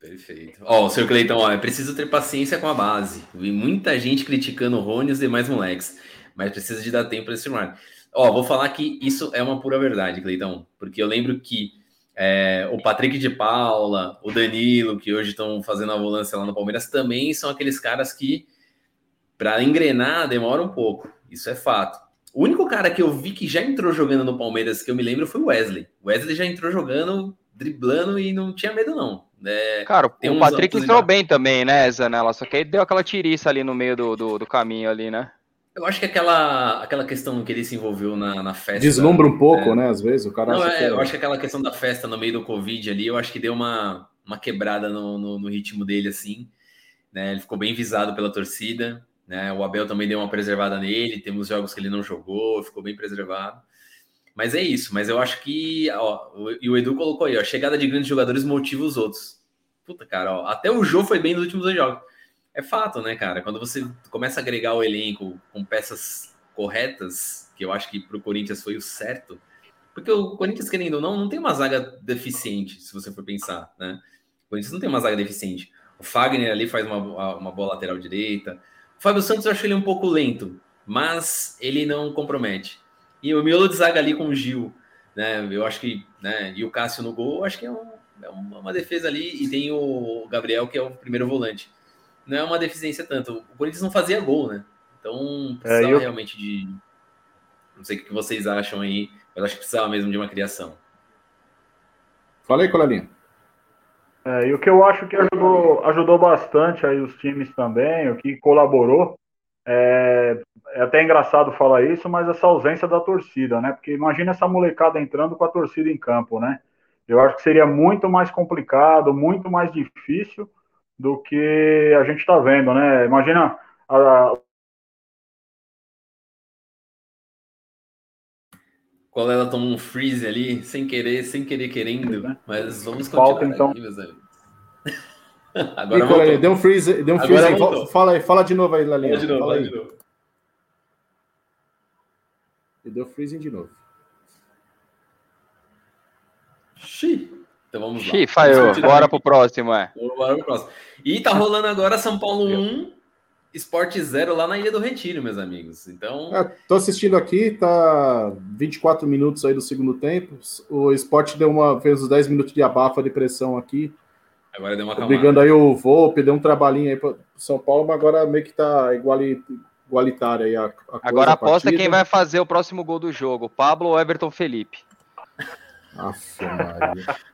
Perfeito. Ó, o senhor Cleitão, ó, é preciso ter paciência com a base. Vi muita gente criticando o Rony e os demais moleques, mas precisa de dar tempo para esse marco. Ó, vou falar que isso é uma pura verdade, Cleitão, porque eu lembro que é, o Patrick de Paula, o Danilo, que hoje estão fazendo a volância lá no Palmeiras, também são aqueles caras que para engrenar demora um pouco, isso é fato. O único cara que eu vi que já entrou jogando no Palmeiras que eu me lembro foi o Wesley. O Wesley já entrou jogando, driblando e não tinha medo, não. É, Cara, o Patrick entrou bem também, né, Zanella? Só que aí deu aquela tiriça ali no meio do, do, do, caminho ali, né? Eu acho que aquela, aquela questão que ele se envolveu na, na festa. Deslumbra um pouco, é... né? Às vezes o cara. Não, é, eu acho que aquela questão da festa no meio do Covid ali, eu acho que deu uma, uma quebrada no, no, no ritmo dele, assim. Né? Ele ficou bem visado pela torcida. Né? O Abel também deu uma preservada nele, temos jogos que ele não jogou, ficou bem preservado. Mas é isso, mas eu acho que, ó, e o Edu colocou aí, ó, chegada de grandes jogadores motiva os outros. Puta, cara, ó, até o Jô foi bem nos últimos dois jogos. É fato, né, cara? Quando você começa a agregar o elenco com peças corretas, que eu acho que pro Corinthians foi o certo, porque o Corinthians, querendo ou não, não tem uma zaga deficiente, se você for pensar, né? O Corinthians não tem uma zaga deficiente. O Fagner ali faz uma, uma boa lateral direita, Fábio Santos eu acho ele um pouco lento, mas ele não compromete. E o miolo de zaga ali com o Gil, né? Eu acho que, né? E o Cássio no gol, acho que é, um, é uma defesa ali. E tem o Gabriel, que é o primeiro volante. Não é uma deficiência tanto. O Corinthians não fazia gol, né? Então precisava é, eu... realmente de. Não sei o que vocês acham aí, mas acho que precisava mesmo de uma criação. Fala aí, Colarinho. É, e o que eu acho que ajudou, ajudou bastante aí os times também, o que colaborou, é, é, até engraçado falar isso, mas essa ausência da torcida, né? Porque imagina essa molecada entrando com a torcida em campo, né? Eu acho que seria muito mais complicado, muito mais difícil do que a gente está vendo, né? Imagina a, qual ela tomou um freeze ali, sem querer, sem querer querendo. Né? Mas vamos continuar Falta, então. aqui, meus amigos. (laughs) Agora Nicola, deu um freeze, deu um freeze aí. Fala aí, fala de novo aí, Lalinha. Fala de novo, fala fala de novo. E deu freezing de novo. Xi. Então vamos lá. Xi, falhou. Bora pro próximo, é. Bora pro próximo. E tá rolando agora São Paulo 1, Esporte Zero lá na Ilha do Retiro, meus amigos. Então. É, tô assistindo aqui, tá 24 minutos aí do segundo tempo. O Esporte deu uma, fez os 10 minutos de abafa de pressão aqui. Agora deu uma calma. Brigando aí o Volpe, deu um trabalhinho aí para São Paulo, mas agora meio que tá iguali, igualitária aí a, a Agora aposta quem vai fazer o próximo gol do jogo, Pablo ou Everton Felipe.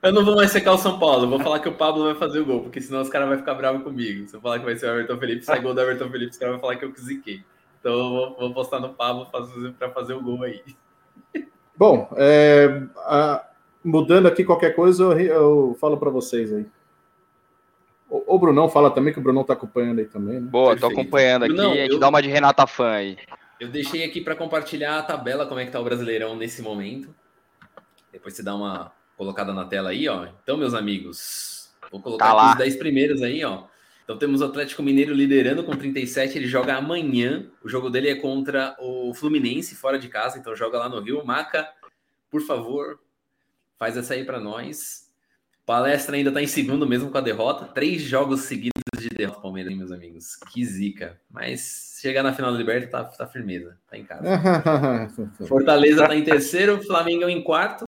Eu não vou mais secar o São Paulo, vou falar que o Pablo vai fazer o gol, porque senão os caras vão ficar bravos comigo. Se eu falar que vai ser o Everton Felipe, sai gol do Everton Felipe, os caras vão falar que eu ziquei. Então eu vou, vou postar no Pablo para fazer o gol aí. Bom, é, a, mudando aqui qualquer coisa, eu, eu falo para vocês aí. O, o Brunão fala também, que o Brunão tá acompanhando aí também. Né? Boa, Perfeito. tô acompanhando aqui. Brunão, a gente eu... dá uma de Renata Fã aí. Eu deixei aqui para compartilhar a tabela, como é que tá o Brasileirão nesse momento. Depois você dá uma colocada na tela aí, ó. Então, meus amigos, vou colocar tá os 10 primeiros aí, ó. Então temos o Atlético Mineiro liderando com 37, ele joga amanhã. O jogo dele é contra o Fluminense, fora de casa, então joga lá no Rio. Maca, por favor, faz essa aí para nós. Palestra ainda tá em segundo mesmo com a derrota. Três jogos seguidos de derrota Palmeiras, meus amigos. Que zica. Mas chegar na final do Liberta tá, tá firmeza, tá em casa. (laughs) Fortaleza tá em terceiro, Flamengo em quarto.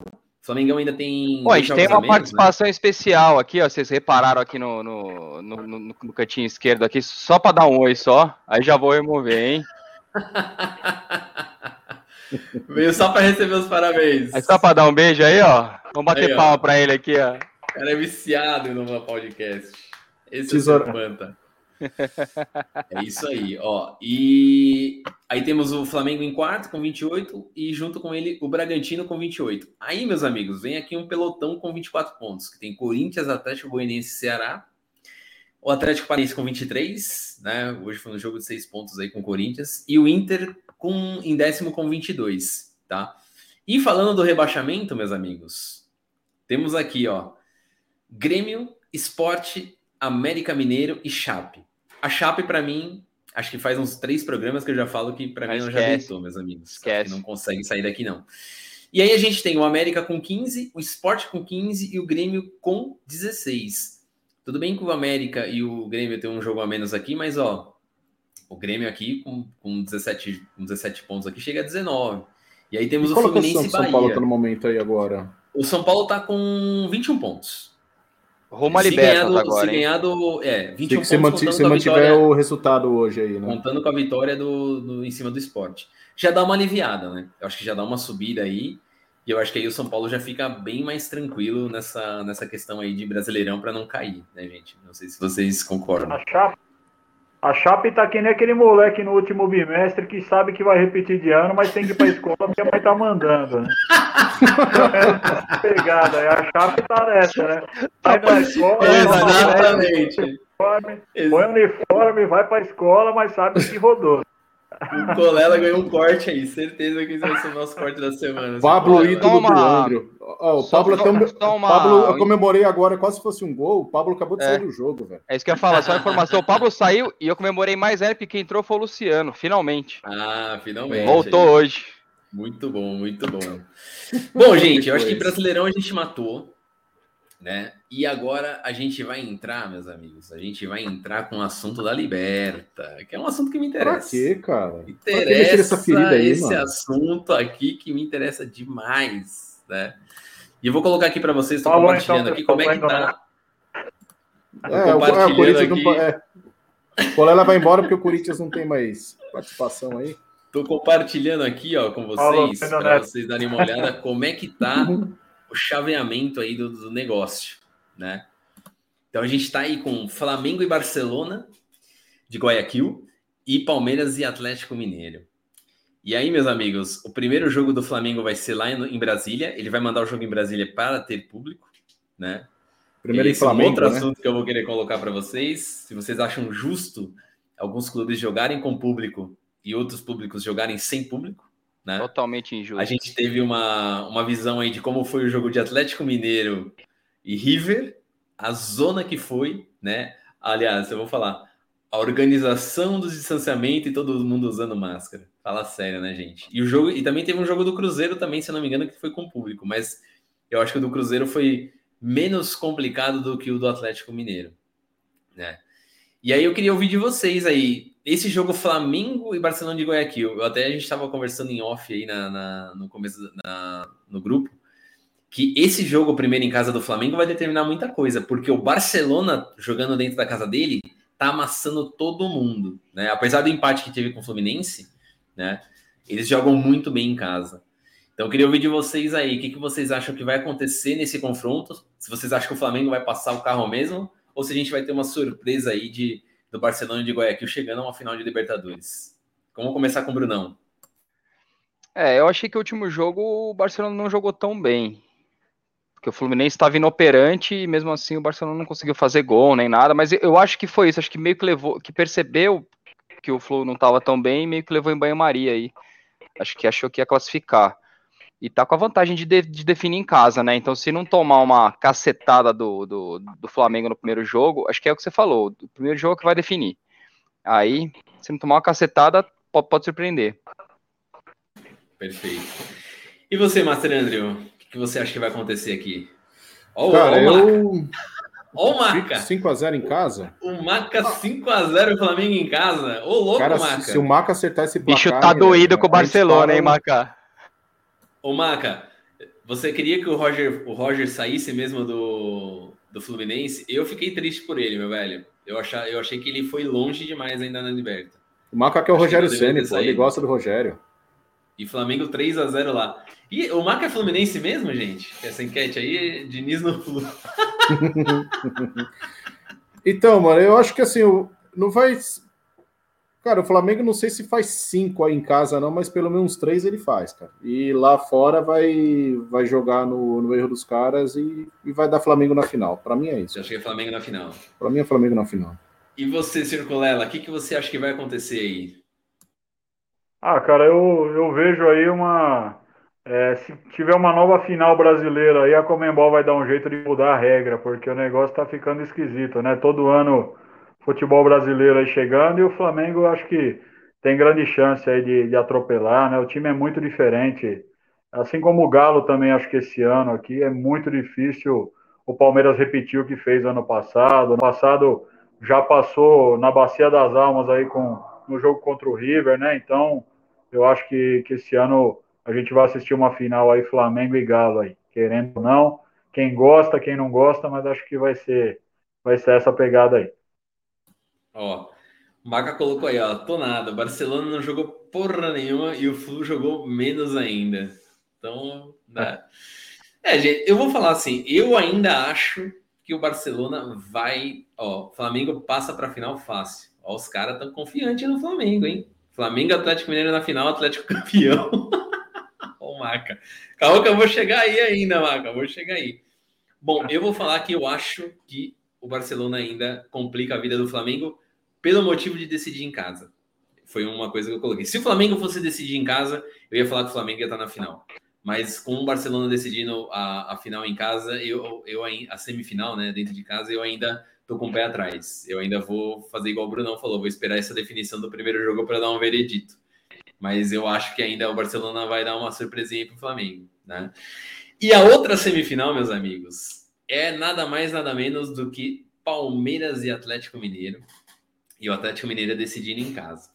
Flamengo ainda tem. Pô, a gente tem uma menos, né? participação né? especial aqui, ó. Vocês repararam aqui no, no, no, no, no cantinho esquerdo aqui, só para dar um oi só. Aí já vou remover, hein? (laughs) Veio só para receber os parabéns. É só para dar um beijo aí, ó. Vamos bater aí, palma para ele aqui, ó. O cara é viciado no meu podcast. Esse Tesoura. é o é isso aí, ó. E aí temos o Flamengo em quarto com 28 e junto com ele o Bragantino com 28. Aí, meus amigos, vem aqui um pelotão com 24 pontos, que tem Corinthians, Atlético Goianiense Ceará. O Atlético Paranaense com 23, né? Hoje foi um jogo de seis pontos aí com o Corinthians e o Inter com em décimo com 22, tá? E falando do rebaixamento, meus amigos, temos aqui, ó, Grêmio, Esporte, América Mineiro e Chape. A Chape, para mim, acho que faz uns três programas que eu já falo que para mim ela já deitou, meus amigos. Esquece. Não consegue sair daqui, não. E aí a gente tem o América com 15, o Sport com 15 e o Grêmio com 16. Tudo bem que o América e o Grêmio tem um jogo a menos aqui, mas ó, o Grêmio aqui com, com, 17, com 17 pontos aqui chega a 19. E aí temos e o é Fluminense e Bahia. São Paulo tá no momento aí agora? O São Paulo tá com 21 pontos. Roma Libertas agora, se ganhar do, é, 21 se pontos se, se mantiver vitória, o resultado hoje aí, né? Contando com a vitória do, do, em cima do esporte. Já dá uma aliviada, né? Eu acho que já dá uma subida aí. E eu acho que aí o São Paulo já fica bem mais tranquilo nessa, nessa questão aí de Brasileirão para não cair, né, gente? Não sei se vocês concordam. A Chape, a Chape tá que nem aquele moleque no último bimestre que sabe que vai repetir de ano, mas tem que ir pra escola porque a mãe tá mandando, né? (laughs) é pegada, a Chape tá nessa, né? Vai na escola, exatamente. Uniforme, põe uniforme, vai pra escola, mas sabe que rodou. O Colela ganhou um corte aí, certeza que esse vai ser o nosso corte da semana. Pablo ídolo do Andro. Oh, o Pablo, tão... Pablo, eu comemorei agora quase se fosse um gol. O Pablo acabou de é. sair do jogo, velho. É isso que eu ia falar, só a informação. O Pablo saiu e eu comemorei mais ainda porque entrou foi o Luciano, finalmente. Ah, finalmente. Voltou aí. hoje. Muito bom, muito bom. bom, gente, eu acho que Brasileirão a gente matou né? E agora a gente vai entrar, meus amigos, a gente vai entrar com o assunto da Liberta, que é um assunto que me interessa. Pra quê, cara? Interessa essa aí, esse mano? assunto aqui que me interessa demais, né? E eu vou colocar aqui para vocês, estou compartilhando então, aqui como é que tá. É, o, Corinthians aqui. não é. O Colela vai embora porque o Corinthians não tem mais participação aí. Estou compartilhando aqui, ó, com vocês, para vocês darem uma olhada como é que tá (laughs) o chaveamento aí do, do negócio, né? Então a gente está aí com Flamengo e Barcelona de Guayaquil e Palmeiras e Atlético Mineiro. E aí, meus amigos, o primeiro jogo do Flamengo vai ser lá em Brasília. Ele vai mandar o jogo em Brasília para ter público, né? Primeiro Esse em Flamengo, é um outro né? assunto que eu vou querer colocar para vocês. Se vocês acham justo alguns clubes jogarem com público e outros públicos jogarem sem público, né? Totalmente injusto. A gente teve uma, uma visão aí de como foi o jogo de Atlético Mineiro e River, a zona que foi, né? Aliás, eu vou falar, a organização do distanciamento e todo mundo usando máscara. Fala sério, né, gente? E o jogo e também teve um jogo do Cruzeiro também, se não me engano, que foi com público, mas eu acho que o do Cruzeiro foi menos complicado do que o do Atlético Mineiro, né? E aí eu queria ouvir de vocês aí, esse jogo Flamengo e Barcelona de Guayaquil, até a gente estava conversando em off aí na, na no começo na, no grupo, que esse jogo primeiro em casa do Flamengo vai determinar muita coisa, porque o Barcelona jogando dentro da casa dele tá amassando todo mundo, né? Apesar do empate que teve com o Fluminense, né? Eles jogam muito bem em casa. Então eu queria ouvir de vocês aí, o que, que vocês acham que vai acontecer nesse confronto? Se vocês acham que o Flamengo vai passar o carro mesmo, ou se a gente vai ter uma surpresa aí de do Barcelona de Guayaquil chegando a uma final de Libertadores. Vamos começar com o Brunão. É, eu achei que o último jogo o Barcelona não jogou tão bem. Porque o Fluminense estava inoperante e mesmo assim o Barcelona não conseguiu fazer gol nem nada. Mas eu acho que foi isso. Acho que meio que levou, que percebeu que o Flu não estava tão bem e meio que levou em banho-maria aí. Acho que achou que ia classificar. E tá com a vantagem de, de, de, definir em casa, né? Então, se não tomar uma cacetada do, do, do, Flamengo no primeiro jogo, acho que é o que você falou. O primeiro jogo é que vai definir. Aí, se não tomar uma cacetada, pode, pode surpreender. Perfeito. E você, Master Andrew? O que você acha que vai acontecer aqui? Ó, Cara, ó, eu... Ó o Maca. 5x0 em casa? O Maca 5x0 Flamengo em casa. Ô, louco, Cara, Maca. Se o Maca acertar esse placar... Bicho tá doído com o Barcelona, hein, Maca? Ô, Maca, você queria que o Roger, o Roger saísse mesmo do, do Fluminense? Eu fiquei triste por ele, meu velho. Eu, achar, eu achei que ele foi longe demais ainda na Liberta. O Maca que é o Rogério Senna, ele gosta do Rogério. E Flamengo 3 a 0 lá. E o Maca é Fluminense mesmo, gente? Essa enquete aí, Diniz no Flu. (laughs) então, mano, eu acho que assim, não vai Cara, o Flamengo não sei se faz cinco aí em casa, não, mas pelo menos três ele faz, cara. E lá fora vai, vai jogar no, no erro dos caras e, e vai dar Flamengo na final. Para mim é isso. Eu acho que é Flamengo na final. Para mim é Flamengo na final. E você, Circulela, o que, que você acha que vai acontecer aí? Ah, cara, eu, eu vejo aí uma. É, se tiver uma nova final brasileira aí, a Comembol vai dar um jeito de mudar a regra, porque o negócio tá ficando esquisito, né? Todo ano futebol brasileiro aí chegando e o Flamengo acho que tem grande chance aí de, de atropelar, né? O time é muito diferente. Assim como o Galo também, acho que esse ano aqui é muito difícil o Palmeiras repetir o que fez ano passado. Ano passado já passou na Bacia das Almas aí com no jogo contra o River, né? Então, eu acho que, que esse ano a gente vai assistir uma final aí Flamengo e Galo aí, querendo ou não. Quem gosta, quem não gosta, mas acho que vai ser vai ser essa pegada aí. Ó, o Maca colocou aí, ó, tô nada. Barcelona não jogou porra nenhuma e o Flu jogou menos ainda. Então, né? É, gente, eu vou falar assim, eu ainda acho que o Barcelona vai, ó, Flamengo passa para final fácil. Ó, os caras estão confiantes no Flamengo, hein? Flamengo Atlético Mineiro na final, Atlético (laughs) campeão. ó, Maca. Calma que eu vou chegar aí ainda, Maca, vou chegar aí. Bom, eu vou falar que eu acho que o Barcelona ainda complica a vida do Flamengo pelo motivo de decidir em casa. Foi uma coisa que eu coloquei. Se o Flamengo fosse decidir em casa, eu ia falar que o Flamengo ia estar na final. Mas com o Barcelona decidindo a, a final em casa, eu, eu a semifinal, né, dentro de casa, eu ainda tô com o pé atrás. Eu ainda vou fazer igual o Brunão falou, vou esperar essa definição do primeiro jogo para dar um veredito. Mas eu acho que ainda o Barcelona vai dar uma surpresinha para o Flamengo, né? E a outra semifinal, meus amigos, é nada mais nada menos do que Palmeiras e Atlético Mineiro e o Atlético Mineiro decidindo em casa.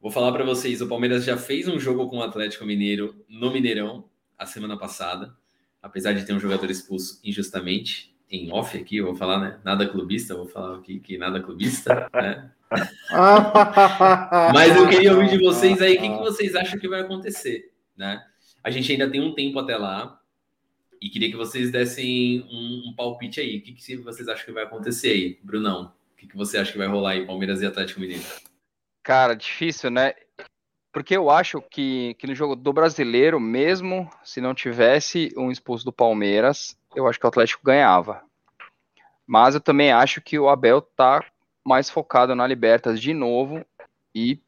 Vou falar para vocês, o Palmeiras já fez um jogo com o Atlético Mineiro no Mineirão a semana passada, apesar de ter um jogador expulso injustamente, em off aqui, eu vou falar, né? Nada clubista, vou falar aqui que nada clubista, né? (laughs) Mas eu queria ouvir de vocês aí o que, que vocês acham que vai acontecer, né? A gente ainda tem um tempo até lá e queria que vocês dessem um, um palpite aí. O que, que vocês acham que vai acontecer aí, Brunão? Que, que você acha que vai rolar aí, Palmeiras e Atlético Mineiro? Cara, difícil, né? Porque eu acho que, que no jogo do brasileiro, mesmo se não tivesse um expulso do Palmeiras, eu acho que o Atlético ganhava. Mas eu também acho que o Abel tá mais focado na Libertas de novo e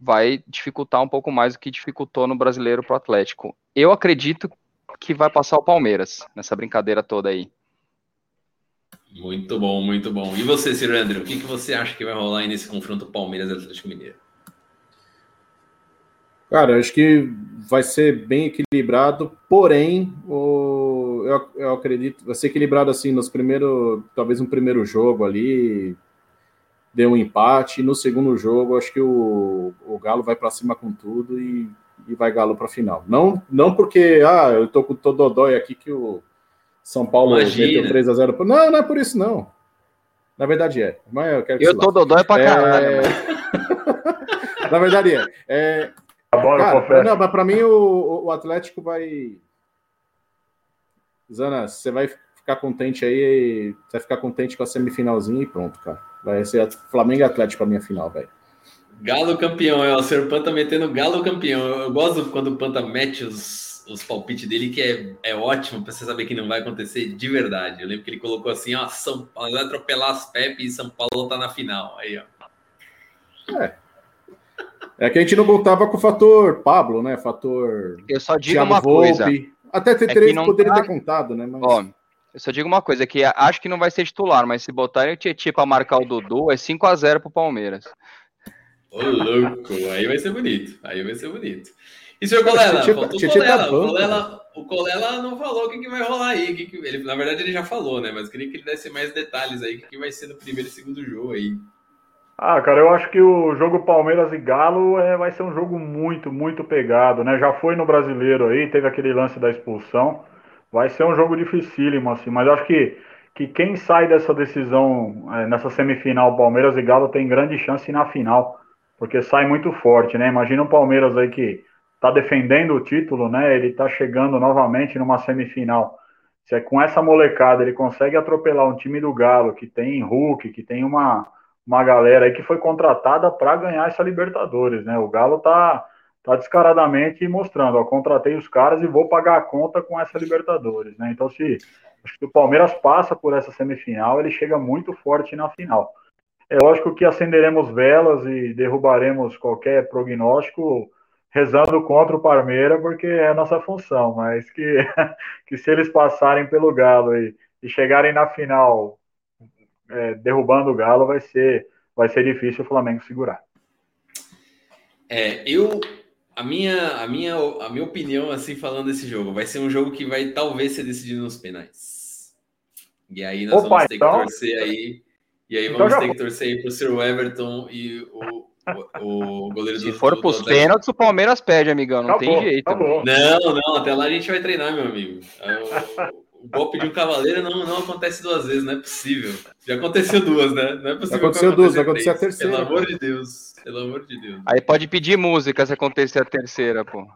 vai dificultar um pouco mais do que dificultou no brasileiro pro Atlético. Eu acredito que vai passar o Palmeiras nessa brincadeira toda aí. Muito bom, muito bom. E você, Cirandro, o que, que você acha que vai rolar aí nesse confronto Palmeiras Atlético Mineiro? Cara, acho que vai ser bem equilibrado, porém, o, eu, eu acredito, vai ser equilibrado assim nos primeiros, talvez um primeiro jogo ali, deu um empate. No segundo jogo, acho que o, o Galo vai para cima com tudo e, e vai Galo para final. Não, não porque ah, eu tô com o Tododói aqui que o São Paulo Imagina. meteu 3 a 0 Não, não é por isso, não. Na verdade é. Mas eu quero que Eu tô dodói pra caralho. é... (laughs) Na verdade é. é... Adoro Cara, confesso. não, mas pra mim o, o Atlético vai. Zana, você vai ficar contente aí, você vai ficar contente com a semifinalzinha e pronto, cara. Vai ser Flamengo e Atlético pra minha final, velho. Galo campeão, é o Sr. Panta metendo Galo campeão. Eu, eu gosto quando o Panta mete os, os palpites dele, que é, é ótimo para você saber que não vai acontecer de verdade. Eu lembro que ele colocou assim: ó, São Paulo vai atropelar as Pepe e São Paulo tá na final. Aí, ó. É. É que a gente não contava com o fator Pablo, né? Fator. Eu só digo Thiago uma coisa. Volpe. Até ter É três que não poderia tá- ter contado, né? Mas... Ó, eu só digo uma coisa, que acho que não vai ser titular, mas se botarem o Tietchan pra marcar o Dudu, é 5x0 pro Palmeiras. Ô, louco, aí vai ser bonito. Aí vai ser bonito. E senhor Colela? Tietchan- Faltou o Tietchan tá Colela. o, Colela o Colela não falou o que, que vai rolar aí. que que- ele, na verdade, ele já falou, né? Mas queria que ele desse mais detalhes aí. O que, que vai ser no primeiro e segundo jogo aí. Ah, cara, eu acho que o jogo Palmeiras e Galo é, vai ser um jogo muito, muito pegado, né? Já foi no brasileiro aí, teve aquele lance da expulsão. Vai ser um jogo dificílimo, assim, mas eu acho que, que quem sai dessa decisão é, nessa semifinal, Palmeiras e Galo, tem grande chance na final, porque sai muito forte, né? Imagina o Palmeiras aí que tá defendendo o título, né? Ele tá chegando novamente numa semifinal. Se é com essa molecada ele consegue atropelar um time do Galo que tem Hulk, que tem uma uma galera aí que foi contratada para ganhar essa Libertadores, né? O Galo tá, tá descaradamente mostrando, ó, contratei os caras e vou pagar a conta com essa Libertadores, né? Então, se acho que o Palmeiras passa por essa semifinal, ele chega muito forte na final. É lógico que acenderemos velas e derrubaremos qualquer prognóstico rezando contra o Palmeiras, porque é a nossa função, mas que, (laughs) que se eles passarem pelo Galo e, e chegarem na final é, derrubando o Galo, vai ser, vai ser difícil o Flamengo segurar. É, eu. A minha, a, minha, a minha opinião, assim, falando desse jogo, vai ser um jogo que vai talvez ser decidido nos penais. E aí nós Opa, vamos ter então- que torcer aí. E aí Então vamos ter que torcer aí pro Sr. Everton e o, o, o goleiro Se do for pros do- pênaltis, o Palmeiras perde, amigão. Não Acabou, tem jeito. acabou. Não, não, até lá a gente vai treinar, meu amigo. O, o golpe de um cavaleiro não, não acontece duas vezes, não é possível. Já aconteceu duas, né? Não é possível. que aconteceu duas, vai acontecer a terceira, Pelo amor de Deus. Pelo amor de Deus. Aí pode pedir música se acontecer a terceira, pô.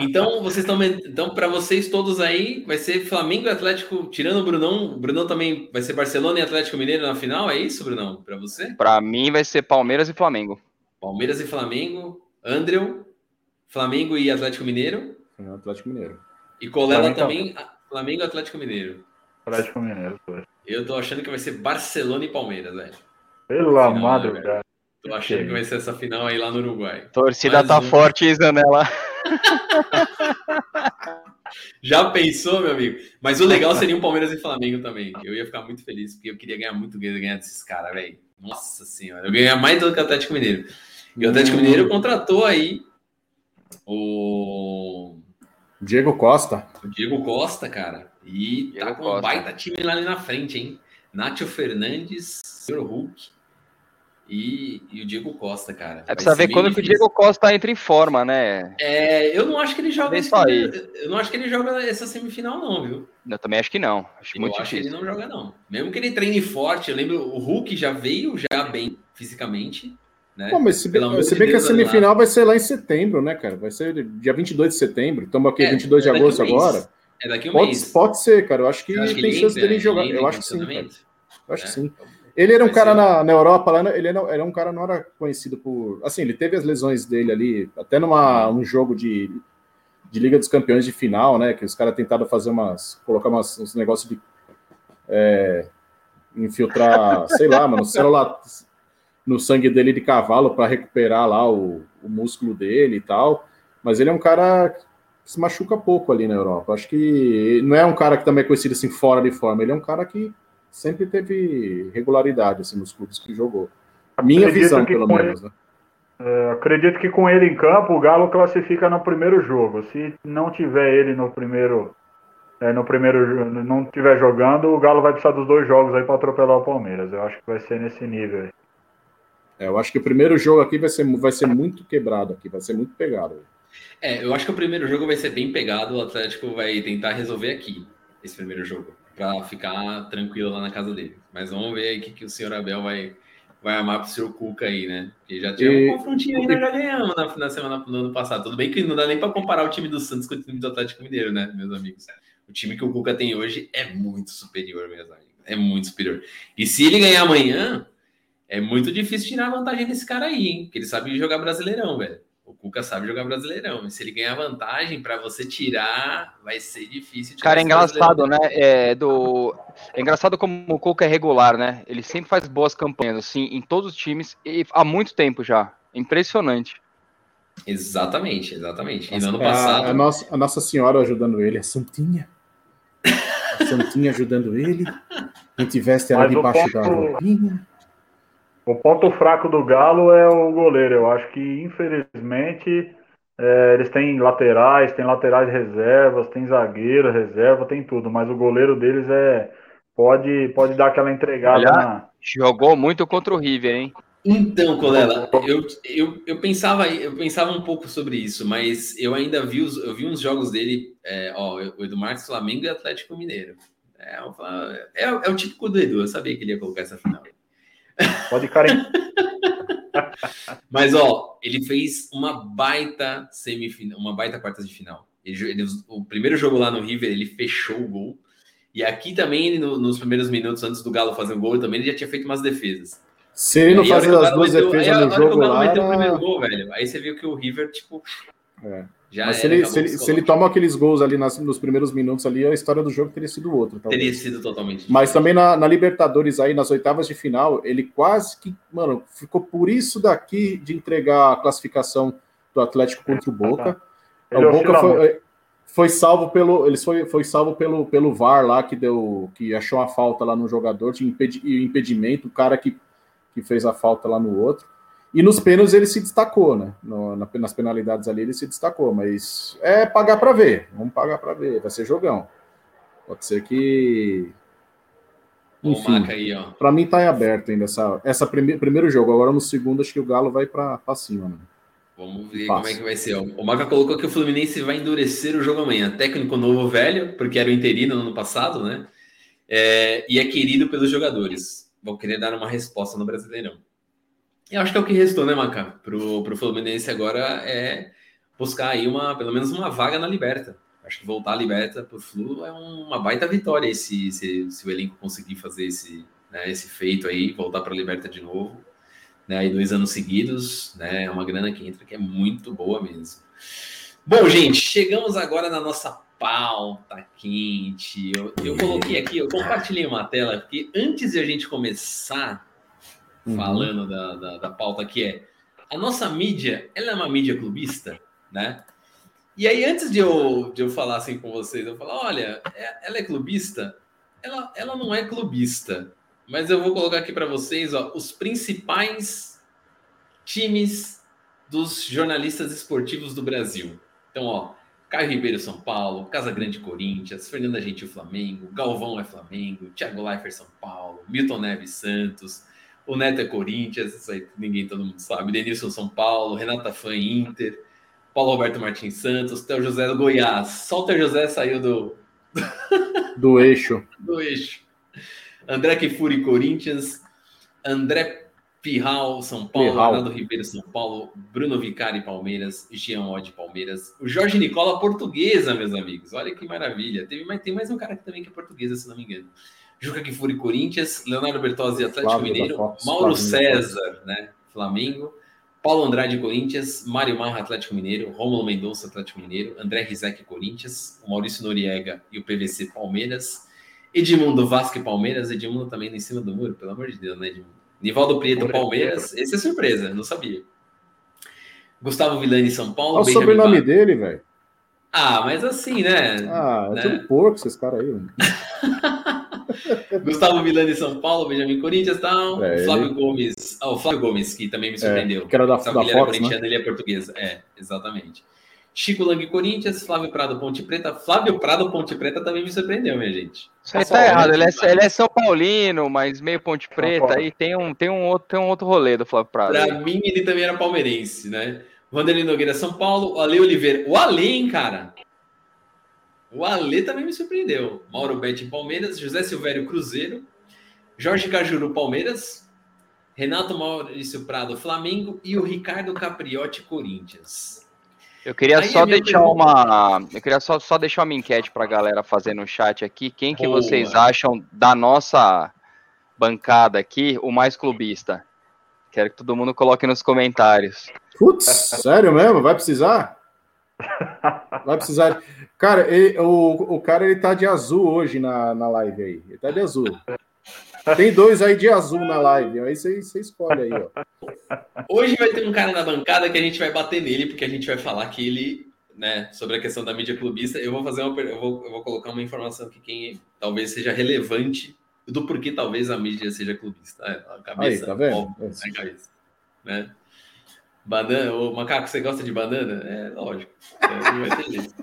Então, vocês estão. Então, para vocês todos aí, vai ser Flamengo e Atlético, tirando o Brunão. O Brunão também vai ser Barcelona e Atlético Mineiro na final, é isso, Brunão? Para você? Pra mim vai ser Palmeiras e Flamengo. Palmeiras e Flamengo, Andrew, Flamengo e Atlético Mineiro. O Atlético Mineiro. E Colela mim também, Flamengo e Atlético Mineiro. Atlético Mineiro. pô. Eu tô achando que vai ser Barcelona e Palmeiras, velho. Pela Final, madrugada. Tô achando que vai ser essa final aí lá no Uruguai. Torcida Mais tá um. forte, hein, Zanella? (laughs) Já pensou, meu amigo? Mas o legal seria um (laughs) Palmeiras e Flamengo também. Eu ia ficar muito feliz, porque eu queria ganhar muito ganhar desses caras, velho. Nossa senhora, eu ganhar mais do que o Atlético Mineiro. E o Atlético Hum. Mineiro contratou aí o, Diego Costa. o Diego Costa, cara. E tá Diego com um Costa. baita time lá ali na frente, hein? Nátio Fernandes, Sr. Hulk e, e o Diego Costa, cara. É Vai precisa ver quando que o difícil. Diego Costa entra em forma, né? É, eu não acho que ele joga esse Eu não acho que ele joga essa semifinal, não, viu? Eu também acho que não. Acho Eu muito acho que ele difícil. não joga, não. Mesmo que ele treine forte, eu lembro, o Hulk já veio já bem fisicamente, né? Pô, mas se bem, se bem que a semifinal vai ser lá em setembro, né, cara? Vai ser dia 22 de setembro. Estamos aqui É, 22 de é agosto um agora. É daqui a um Pode, mês. pode ser, cara. Eu acho que acha que tem chance entra? dele jogar. Eu acho que sim, cara. funcionamento? Eu acho que É. sim. Ele era um cara na, na Europa, lá, ele era, era um cara não era conhecido por. Assim, ele teve as lesões dele ali, até numa um jogo de, de Liga dos Campeões de final, né? Que os caras tentaram fazer umas. colocar umas, uns negócios de. é, infiltrar, (laughs) sei lá, mano, célula no sangue dele de cavalo para recuperar lá o, o músculo dele e tal. Mas ele é um cara que se machuca pouco ali na Europa. Acho que não é um cara que também é conhecido assim fora de forma, ele é um cara que sempre teve regularidade assim, nos clubes que jogou. A minha Acredito visão, que pelo menos. Né? É, acredito que com ele em campo, o Galo classifica no primeiro jogo. Se não tiver ele no primeiro, é, no primeiro não tiver jogando, o Galo vai precisar dos dois jogos aí para atropelar o Palmeiras. Eu acho que vai ser nesse nível aí. É, eu acho que o primeiro jogo aqui vai ser, vai ser muito quebrado aqui, vai ser muito pegado. É, eu acho que o primeiro jogo vai ser bem pegado, o Atlético vai tentar resolver aqui, esse primeiro jogo, para ficar tranquilo lá na casa dele. Mas vamos ver aí o que, que o senhor Abel vai, vai amar pro seu Cuca aí, né? Porque já tinha e... um confrontinho ainda, já ganhamos na, na semana do ano passado. Tudo bem que não dá nem para comparar o time do Santos com o time do Atlético Mineiro, né, meus amigos? O time que o Cuca tem hoje é muito superior, meus amigos. É muito superior. E se ele ganhar amanhã, é muito difícil tirar vantagem desse cara aí, hein? Porque ele sabe jogar brasileirão, velho. O Cuca sabe jogar brasileirão. E se ele ganhar vantagem, para você tirar, vai ser difícil. Cara, é engraçado, né? É, do... é engraçado como o Cuca é regular, né? Ele sempre faz boas campanhas, assim, em todos os times, e há muito tempo já. Impressionante. Exatamente, exatamente. E no ano passado. A, a, nossa, a Nossa Senhora ajudando ele, a Santinha. A Santinha ajudando ele. A gente veste ela debaixo da roupinha. O ponto fraco do Galo é o goleiro. Eu acho que, infelizmente, é, eles têm laterais, tem laterais reservas, tem zagueiro reserva, tem tudo, mas o goleiro deles é pode pode dar aquela entregada. Olha, na... Jogou muito contra o River, hein? Então, Colela, eu, eu, eu, pensava, eu pensava um pouco sobre isso, mas eu ainda vi, os, eu vi uns jogos dele, é, ó, o Edu Marques, Flamengo e Atlético Mineiro. É, é, é, o típico do Edu, eu sabia que ele ia colocar essa final. Pode cair. (laughs) Mas, ó, ele fez uma baita semifinal, uma baita quartas de final. Ele, ele, o primeiro jogo lá no River, ele fechou o gol. E aqui também, ele, no, nos primeiros minutos antes do Galo fazer o gol, também ele já tinha feito umas defesas. Se ele não fazer as duas meteu, defesas aí, no jogo lá... Meteu o primeiro gol, velho. Aí você viu que o River, tipo... É. Já Mas se ele, se, ele, se ele, toma aqueles gols ali nas, nos primeiros minutos ali, a história do jogo teria sido outra. Talvez. Teria sido totalmente. Mas também na, na, Libertadores aí, nas oitavas de final, ele quase que, mano, ficou por isso daqui de entregar a classificação do Atlético contra o Boca. (laughs) o Boca foi, foi, salvo pelo. Eles foi, foi salvo pelo, pelo VAR lá, que deu. que achou a falta lá no jogador, de impedi, impedimento, o cara que, que fez a falta lá no outro. E nos pênaltis ele se destacou, né? No, nas penalidades ali ele se destacou, mas é pagar para ver. Vamos pagar para ver. Vai ser jogão. Pode ser que. Enfim, para mim tá em aberto ainda essa, essa prime, primeiro jogo. Agora no segundo acho que o Galo vai para cima, né? Vamos ver Passa. como é que vai ser. O Maca colocou que o Fluminense vai endurecer o jogo amanhã. Técnico novo velho, porque era o interino no ano passado, né? É, e é querido pelos jogadores. Vão querer dar uma resposta no Brasileirão. Eu acho que é o que restou, né, Maca? Pro, pro Fluminense agora é buscar aí uma, pelo menos uma vaga na Liberta. Acho que voltar à Liberta pro Flu é uma baita vitória se, se, se o elenco conseguir fazer esse, né, esse feito aí, voltar para a Liberta de novo. Né, aí dois anos seguidos, né? É uma grana que entra que é muito boa mesmo. Bom, gente, chegamos agora na nossa pauta quente. Eu, eu coloquei aqui, eu compartilhei uma tela, porque antes de a gente começar uhum. falando da, da, da, pauta que é a nossa mídia, ela é uma mídia clubista, né? E aí, antes de eu, de eu falar assim com vocês, eu falar, olha, é, ela é clubista? Ela, ela não é clubista, mas eu vou colocar aqui para vocês ó, os principais times dos jornalistas esportivos do Brasil. Então, ó, Caio Ribeiro São Paulo, Casa Grande Corinthians, Fernanda Gentil Flamengo, Galvão é Flamengo, Thiago Leifert São Paulo, Milton Neves Santos, o Neto é Corinthians, isso aí ninguém, todo mundo sabe. Denilson São Paulo, Renata Fã Inter, Paulo Roberto Martins Santos, Theo José do Goiás. Só o Theo José saiu do. (laughs) Do eixo. do eixo. André Kifuri Corinthians, André Pirral São Paulo, Pirral. Ronaldo Ribeiro São Paulo, Bruno Vicari Palmeiras, Jean Odd Palmeiras, o Jorge Nicola Portuguesa, meus amigos. Olha que maravilha. Teve, mas tem mais um cara que também que é portuguesa, se não me engano. Juca Kifuri, Corinthians, Leonardo Bertozzi, Atlético Flávio Mineiro, Fox, Mauro Flávio César, né, Flamengo, Paulo Andrade, Corinthians, Mário Marra, Atlético Mineiro, Rômulo Mendonça, Atlético Mineiro, André Rizek, Corinthians, o Maurício Noriega e o PVC Palmeiras, Edmundo Vasco e Palmeiras, Edmundo também em cima do muro, pelo amor de Deus, né, Edmundo? Nivaldo Prieto, Palmeiras, esse é surpresa, não sabia. Gustavo Villani, São Paulo. Olha o sobrenome dele, velho. Ah, mas assim, né? Ah, é né? tudo porco esses caras aí. (laughs) (laughs) Gustavo Milani São Paulo, Benjamin Corinthians tal. É, Flávio ele... Gomes. Oh, o Flávio Gomes, que também me é, surpreendeu. É, que era da, da Fox, ele era corintiano, né? ele é português. É, exatamente. Chico Lang Corinthians, Flávio Prado Ponte Preta. Flávio Prado Ponte Preta também me surpreendeu, minha gente. Isso aí tá errado, ele é, ele é, São Paulino, mas meio Ponte Preta, aí tem um, tem, um outro, tem um outro rolê do Flávio Prado. Pra mim, ele também era palmeirense, né? Vanderlei Nogueira, São Paulo, o Ale Oliveira. O Ale, hein, cara? O Ale também me surpreendeu. Mauro Betti, Palmeiras, José Silvério, Cruzeiro, Jorge Cajuru, Palmeiras, Renato Maurício Prado, Flamengo e o Ricardo Capriotti, Corinthians. Eu queria Aí só deixar pergunta... uma. Eu queria só, só deixar uma enquete para a galera fazer no chat aqui. Quem que Boa. vocês acham da nossa bancada aqui o mais clubista? Quero que todo mundo coloque nos comentários. Putz, (laughs) sério mesmo? Vai precisar? Vai precisar. Cara, ele, o, o cara ele tá de azul hoje na, na live aí. Ele tá de azul. Tem dois aí de azul na live. Aí você, você escolhe aí, ó. Hoje vai ter um cara na bancada que a gente vai bater nele, porque a gente vai falar que ele, né, sobre a questão da mídia clubista. Eu vou fazer uma. Eu vou, eu vou colocar uma informação que quem talvez seja relevante do porquê talvez a mídia seja clubista. É, a cabeça, aí, tá vendo? Óbvio, né, cabeça, né? Banana, o macaco, você gosta de banana? É lógico. É, não vai ter jeito.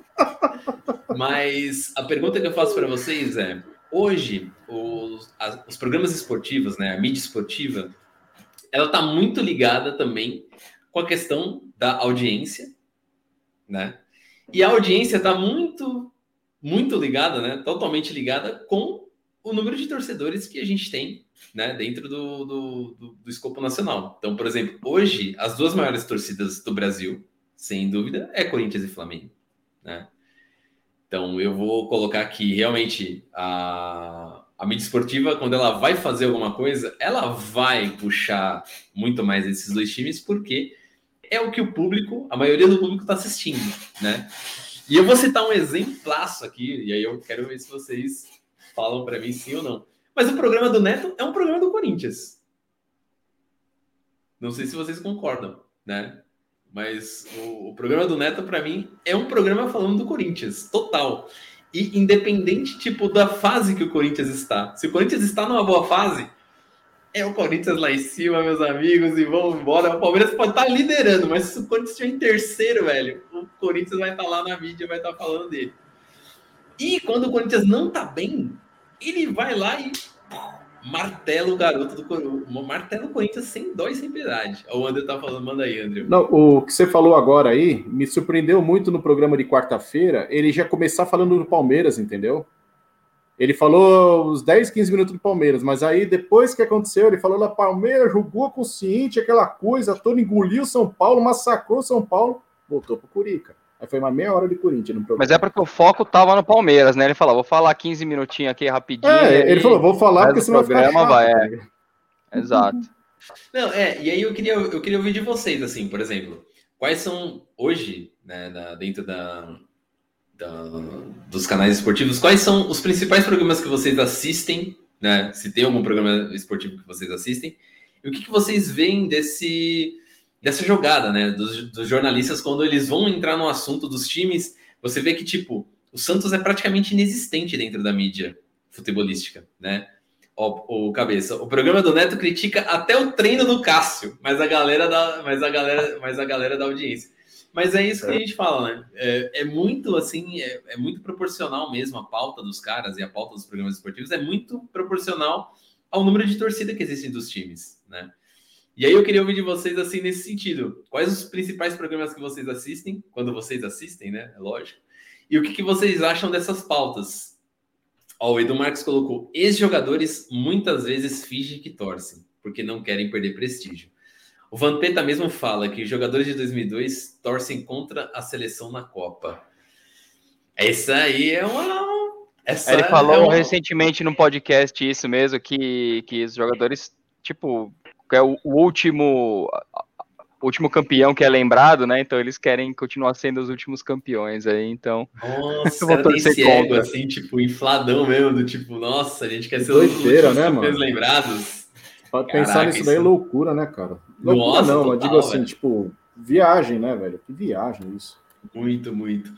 Mas a pergunta que eu faço para vocês é: hoje, os, as, os programas esportivos, né, a mídia esportiva, ela está muito ligada também com a questão da audiência, né? E a audiência está muito, muito ligada, né? Totalmente ligada com o número de torcedores que a gente tem, né? Dentro do, do, do, do escopo nacional. Então, por exemplo, hoje as duas maiores torcidas do Brasil, sem dúvida, é Corinthians e Flamengo, né? Então, eu vou colocar aqui realmente a, a mídia esportiva, quando ela vai fazer alguma coisa, ela vai puxar muito mais esses dois times, porque é o que o público, a maioria do público está assistindo, né? E eu vou citar um exemplaço aqui, e aí eu quero ver se vocês falam para mim sim ou não. Mas o programa do Neto é um programa do Corinthians. Não sei se vocês concordam, né? Mas o, o programa do Neto, para mim, é um programa falando do Corinthians, total. E independente, tipo, da fase que o Corinthians está. Se o Corinthians está numa boa fase, é o Corinthians lá em cima, meus amigos, e vamos embora. O Palmeiras pode estar tá liderando, mas se o Corinthians estiver em terceiro, velho, o Corinthians vai estar tá lá na mídia, vai estar tá falando dele. E quando o Corinthians não tá bem, ele vai lá e martelo o garoto do Corinthians. Martelo o Corinthians sem dó e sem piedade. O André tá falando, manda aí, André. Não, o que você falou agora aí me surpreendeu muito no programa de quarta-feira. Ele já começar falando do Palmeiras, entendeu? Ele falou uns 10, 15 minutos do Palmeiras, mas aí depois que aconteceu, ele falou da Palmeiras, jogou consciente, aquela coisa, todo engoliu São Paulo, massacrou São Paulo, voltou pro Curica. Aí foi uma meia hora de Corinthians no programa. Mas é porque o foco tava no Palmeiras, né? Ele falou, vou falar 15 minutinhos aqui rapidinho. É, ele falou, vou falar porque senão programa vai ficar chato, vai, é. Exato. (laughs) Não, é, e aí eu queria, eu queria ouvir de vocês, assim, por exemplo, quais são hoje, né, na, dentro da, da, dos canais esportivos, quais são os principais programas que vocês assistem, né? Se tem algum programa esportivo que vocês assistem, e o que, que vocês veem desse dessa jogada, né? Dos, dos, jornalistas, quando eles vão entrar no assunto dos times, você vê que, tipo, o Santos é praticamente inexistente dentro da mídia futebolística, né? O, o cabeça, o programa do Neto critica até o treino do Cássio, mas a galera da, mas a galera, mas a galera da audiência. Mas é isso que a gente fala, né? É, é muito assim, é, é, muito proporcional mesmo a pauta dos caras e a pauta dos programas esportivos é muito proporcional ao número de torcida que existem dos times, né? E aí eu queria ouvir de vocês assim nesse sentido. Quais os principais programas que vocês assistem, quando vocês assistem, né? É lógico. E o que, que vocês acham dessas pautas? Ó, o Edu Marques colocou: ex-jogadores muitas vezes fingem que torcem, porque não querem perder prestígio. O Vampeta mesmo fala que jogadores de 2002 torcem contra a seleção na Copa. Essa aí é uma. Essa Ele falou é uma... recentemente no podcast isso mesmo, que, que os jogadores, tipo, é o, o último último campeão que é lembrado, né? Então eles querem continuar sendo os últimos campeões aí, então. Nossa, eu vou torcer contra. assim, tipo, infladão mesmo, do tipo, nossa, a gente quer ser os últimos né, campeões lembrados. Pode pensar nisso daí é loucura, né, cara? Loucura nossa, não, total, eu digo assim, velho. tipo, viagem, né, velho? Que viagem isso. Muito, muito.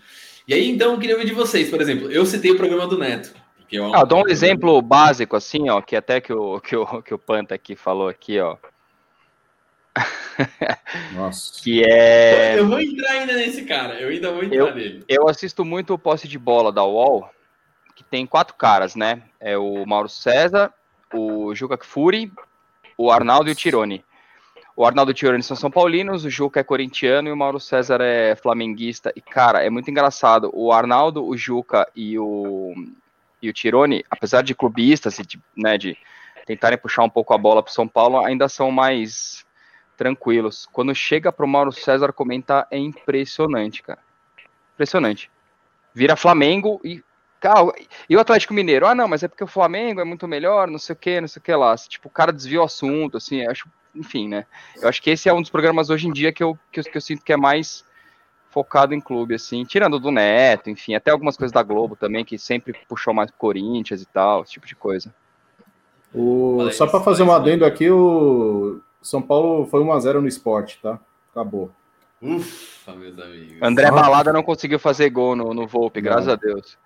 E aí, então, eu queria ouvir de vocês, por exemplo, eu citei o programa do Neto. Que eu, ah, dou um exemplo básico, assim, ó, que até que o, que o, que o Panta aqui falou aqui, ó. Nossa. (laughs) Que é. Eu vou entrar ainda nesse cara, eu ainda vou entrar eu, nele. Eu assisto muito o posse de bola da UOL, que tem quatro caras, né? É o Mauro César, o Juca Furi, o Arnaldo e o Tirone. O Arnaldo e o Tirone são São Paulinos, o Juca é corintiano e o Mauro César é flamenguista. E, cara, é muito engraçado. O Arnaldo, o Juca e o, e o Tirone, apesar de clubistas, de, né, de tentarem puxar um pouco a bola para São Paulo, ainda são mais tranquilos. Quando chega para o Mauro César comentar, é impressionante, cara. Impressionante. Vira Flamengo e. E o Atlético Mineiro? Ah, não, mas é porque o Flamengo é muito melhor, não sei o que, não sei o que lá. Tipo, o cara desviou o assunto, assim, acho. Enfim, né? Eu acho que esse é um dos programas hoje em dia que eu, que eu, que eu sinto que é mais focado em clube, assim, tirando do Neto, enfim, até algumas coisas da Globo também, que sempre puxou mais Corinthians e tal, esse tipo de coisa. O... Só para fazer um adendo aqui, o São Paulo foi 1x0 no esporte, tá? Acabou. Ufa, meus amigos. André Balada não conseguiu fazer gol no, no Volpe, graças a Deus.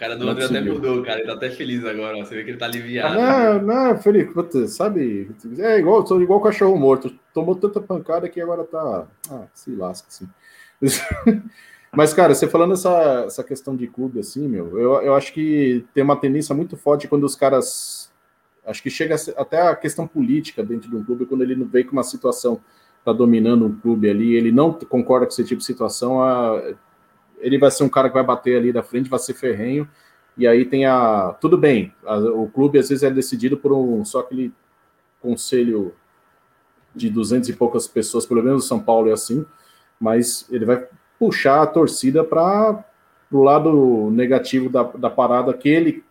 O cara do André até mudou, cara. Ele tá até feliz agora. Você vê que ele tá aliviado. Não, não, Felipe, sabe? É igual, sou igual cachorro morto. Tomou tanta pancada que agora tá. Ah, se lasca, assim. (laughs) Mas, cara, você falando essa, essa questão de clube, assim, meu, eu, eu acho que tem uma tendência muito forte quando os caras. Acho que chega até a questão política dentro de um clube, quando ele não vem com uma situação, tá dominando um clube ali, ele não concorda com esse tipo de situação, a, ele vai ser um cara que vai bater ali da frente, vai ser ferrenho, e aí tem a. Tudo bem, a, o clube às vezes é decidido por um só aquele conselho de duzentos e poucas pessoas, pelo menos o São Paulo é assim, mas ele vai puxar a torcida para o lado negativo da, da parada que ele,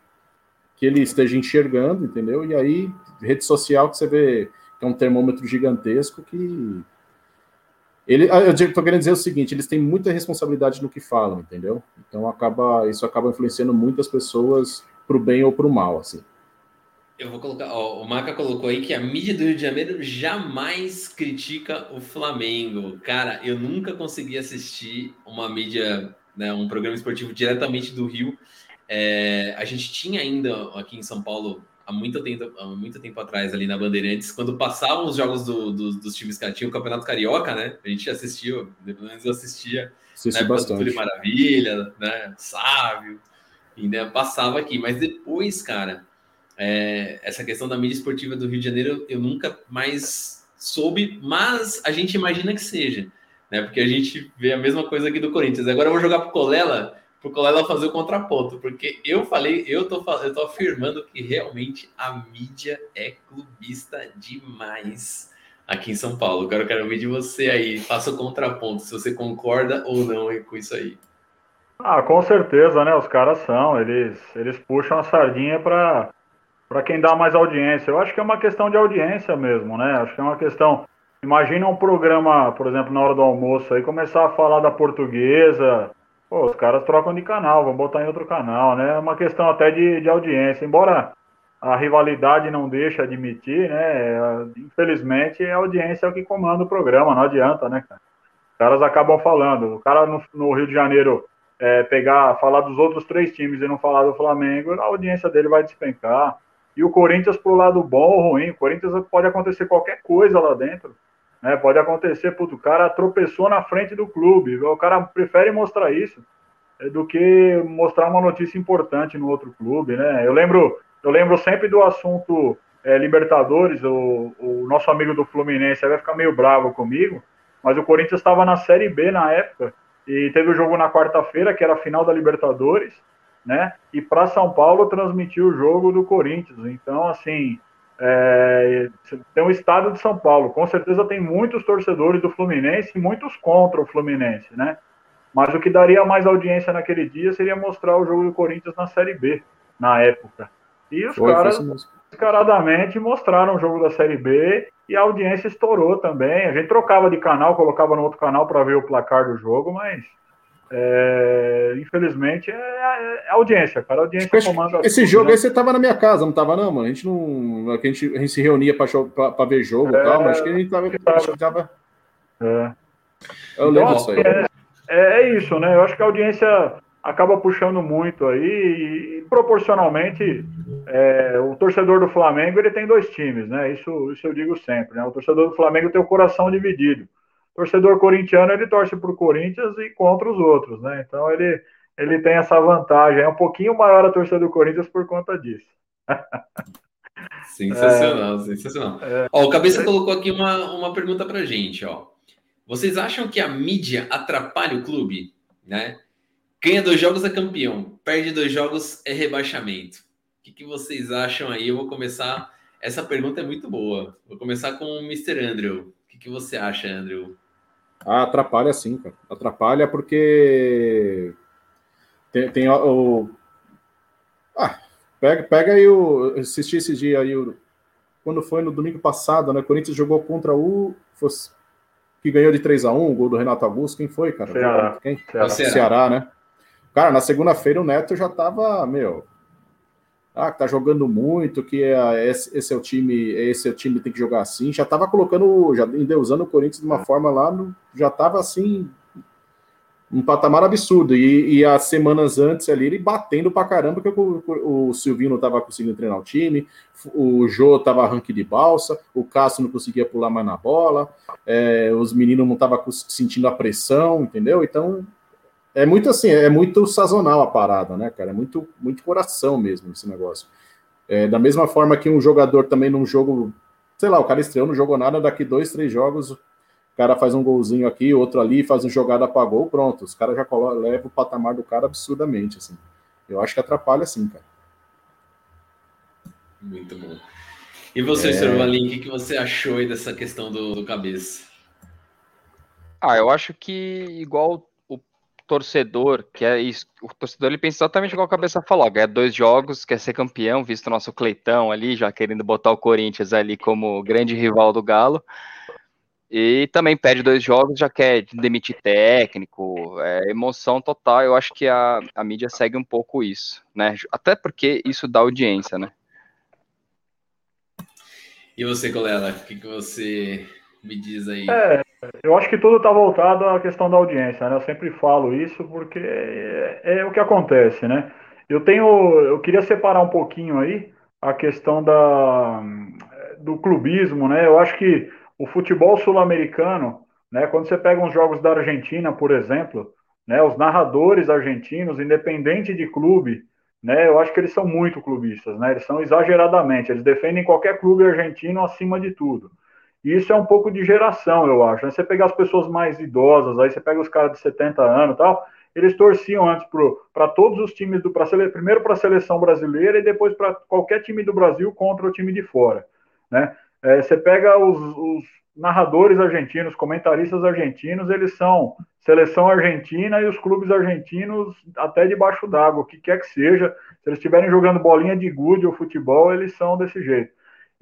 que ele esteja enxergando, entendeu? E aí, rede social que você vê que é um termômetro gigantesco que. Ele, ah, eu estou querendo dizer o seguinte: eles têm muita responsabilidade no que falam, entendeu? Então acaba, isso acaba influenciando muitas pessoas para o bem ou para o mal, assim. Eu vou colocar, ó, o Maca colocou aí que a mídia do Rio de Janeiro jamais critica o Flamengo. Cara, eu nunca consegui assistir uma mídia, né, um programa esportivo diretamente do Rio. É, a gente tinha ainda aqui em São Paulo há muito tempo, há muito tempo atrás ali na Bandeirantes, quando passavam os jogos do, do, dos times que tinham o Campeonato Carioca, né? A gente assistiu, pelo menos eu assistia. Assisti bastante. Maravilha, né? Sávio, ainda passava aqui. Mas depois, cara é, essa questão da mídia esportiva do Rio de Janeiro eu nunca mais soube, mas a gente imagina que seja, né? Porque a gente vê a mesma coisa aqui do Corinthians. Agora eu vou jogar pro Colela, pro Colela fazer o contraponto, porque eu falei, eu tô, eu tô afirmando que realmente a mídia é clubista demais aqui em São Paulo. Agora eu quero ouvir de você aí, faça o contraponto, se você concorda ou não com isso aí. Ah, com certeza, né? Os caras são, eles, eles puxam a sardinha para para quem dá mais audiência. Eu acho que é uma questão de audiência mesmo, né? Acho que é uma questão. Imagina um programa, por exemplo, na hora do almoço aí, começar a falar da portuguesa. Pô, os caras trocam de canal, vão botar em outro canal, né? É uma questão até de, de audiência. Embora a rivalidade não deixe admitir, né? Infelizmente, a audiência é o que comanda o programa, não adianta, né, cara? Os caras acabam falando. O cara no, no Rio de Janeiro é, pegar, falar dos outros três times e não falar do Flamengo, a audiência dele vai despencar. E o Corinthians pro lado bom ou ruim. O Corinthians pode acontecer qualquer coisa lá dentro. Né? Pode acontecer, puto, o cara tropeçou na frente do clube. O cara prefere mostrar isso é, do que mostrar uma notícia importante no outro clube, né? Eu lembro, eu lembro sempre do assunto é, Libertadores. O, o nosso amigo do Fluminense vai ficar meio bravo comigo, mas o Corinthians estava na Série B na época e teve o jogo na quarta-feira, que era a final da Libertadores né? E para São Paulo transmitir o jogo do Corinthians. Então, assim, é, tem o estado de São Paulo. Com certeza tem muitos torcedores do Fluminense e muitos contra o Fluminense, né? Mas o que daria mais audiência naquele dia seria mostrar o jogo do Corinthians na Série B, na época. E os foi, caras descaradamente mostraram o jogo da Série B e a audiência estourou também. A gente trocava de canal, colocava no outro canal para ver o placar do jogo, mas é, infelizmente, é, é, é, audiência, cara. A audiência esse, comanda. Esse jogo né? aí você tava na minha casa, não tava, não, mano? A gente não. A gente, a gente se reunia para ver jogo e é, tal, mas acho que a gente tava. Acho que tava... É. Eu lembro então, disso aí. É, é, isso, né? Eu acho que a audiência acaba puxando muito aí e, proporcionalmente é, o torcedor do Flamengo ele tem dois times, né? Isso, isso eu digo sempre, né? O torcedor do Flamengo tem o coração dividido. Torcedor corintiano ele torce para o Corinthians e contra os outros, né? Então ele ele tem essa vantagem, é um pouquinho maior a torcida do Corinthians por conta disso. (laughs) sensacional, é, sensacional. É, ó, o Cabeça é, colocou aqui uma, uma pergunta para gente, ó. Vocês acham que a mídia atrapalha o clube, né? Ganha dois jogos é campeão, perde dois jogos é rebaixamento. O que, que vocês acham aí? Eu vou começar. Essa pergunta é muito boa. Vou começar com o Mr. Andrew. O que, que você acha, Andrew? Ah, atrapalha sim, cara. Atrapalha porque tem, tem o. Ah, pega, pega aí o. Assisti esse dia aí, o, quando foi no domingo passado, né? Corinthians jogou contra o. Fosse, que ganhou de 3 a 1 o gol do Renato Augusto. Quem foi, cara? Ceará. Quem? Ceará, Ceará né? Cara, na segunda-feira o Neto já tava, meu, ah, tá jogando muito, que é, esse, esse, é o time, esse é o time que tem que jogar assim. Já tava colocando, já endeusando o Corinthians de uma forma lá, no, já tava assim, um patamar absurdo. E, e, as semanas antes ali, ele batendo pra caramba, porque o, o, Silvinho não tava conseguindo treinar o time, o Jô tava ranking de balsa, o Cássio não conseguia pular mais na bola, é, os meninos não estavam sentindo a pressão, entendeu? Então é muito assim, é muito sazonal a parada, né, cara? É muito, muito coração mesmo esse negócio. É, da mesma forma que um jogador também num jogo, sei lá, o cara estreou, não jogou nada, daqui dois, três jogos, o cara faz um golzinho aqui, outro ali, faz uma jogada para gol, pronto. Os caras já levam o patamar do cara absurdamente, assim. Eu acho que atrapalha sim, cara. Muito bom. E você, é... Sr. Valim, o que, que você achou aí dessa questão do, do cabeça? Ah, eu acho que igual torcedor, que é isso, o torcedor ele pensa exatamente igual a cabeça falou, ganha dois jogos, quer ser campeão, visto o nosso Cleitão ali, já querendo botar o Corinthians ali como grande rival do Galo. E também perde dois jogos, já quer demitir técnico, é emoção total. Eu acho que a, a mídia segue um pouco isso, né? Até porque isso dá audiência, né? E você, Colela, o que, que você me diz aí? É, eu acho que tudo está voltado à questão da audiência, né? Eu sempre falo isso porque é, é, o que acontece, né? Eu tenho, eu queria separar um pouquinho aí a questão da, do clubismo, né? Eu acho que o futebol sul-americano, né? Quando você pega uns jogos da Argentina, por exemplo, né? Os narradores argentinos, independente de clube, né? Eu acho que eles são muito clubistas, né? Eles são exageradamente, eles defendem qualquer clube argentino acima de tudo. E isso é um pouco de geração, eu acho. Né? Você pegar as pessoas mais idosas, aí você pega os caras de 70 anos e tal, eles torciam antes para todos os times do. Primeiro para a seleção brasileira e depois para qualquer time do Brasil contra o time de fora. Né? É, você pega os, os narradores argentinos, comentaristas argentinos, eles são seleção argentina e os clubes argentinos até debaixo d'água, o que quer que seja. Se eles estiverem jogando bolinha de gude ou futebol, eles são desse jeito.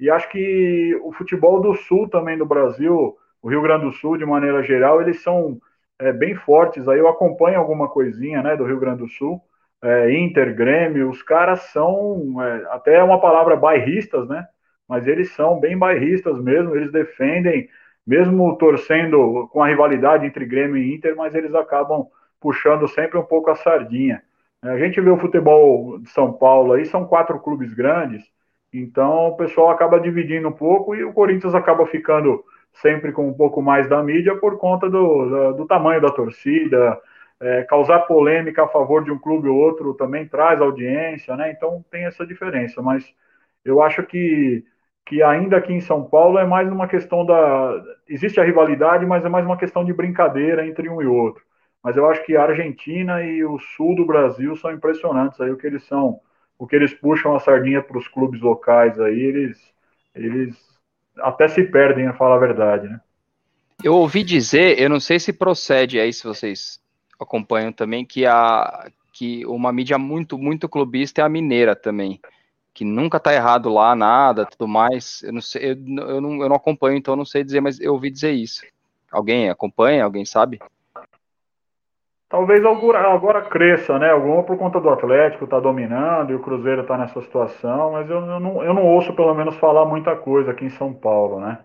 E acho que o futebol do sul também do Brasil, o Rio Grande do Sul, de maneira geral, eles são é, bem fortes. Aí eu acompanho alguma coisinha né, do Rio Grande do Sul. É, Inter, Grêmio, os caras são é, até uma palavra bairristas, né? Mas eles são bem bairristas mesmo, eles defendem, mesmo torcendo com a rivalidade entre Grêmio e Inter, mas eles acabam puxando sempre um pouco a sardinha. A gente vê o futebol de São Paulo aí, são quatro clubes grandes, então o pessoal acaba dividindo um pouco e o Corinthians acaba ficando sempre com um pouco mais da mídia por conta do, do, tamanho da torcida. É, causar polêmica a favor de um clube ou outro também traz audiência, né? Então tem essa diferença. Mas eu acho que, que ainda aqui em São Paulo é mais uma questão da. Existe a rivalidade, mas é mais uma questão de brincadeira entre um e outro. Mas eu acho que a Argentina e o sul do Brasil são impressionantes aí o que eles são o que eles puxam a sardinha para os clubes locais aí, eles, eles até se perdem, a falar a verdade, né? Eu ouvi dizer, eu não sei se procede aí, se vocês acompanham também, que, a, que uma mídia muito, muito clubista é a mineira também, que nunca tá errado lá, nada, tudo mais. Eu não sei, eu, eu, não, eu não acompanho, então eu não sei dizer, mas eu ouvi dizer isso. Alguém acompanha? Alguém sabe? Talvez agora cresça, né? Alguma por conta do Atlético tá dominando e o Cruzeiro tá nessa situação, mas eu, eu, não, eu não ouço pelo menos falar muita coisa aqui em São Paulo, né?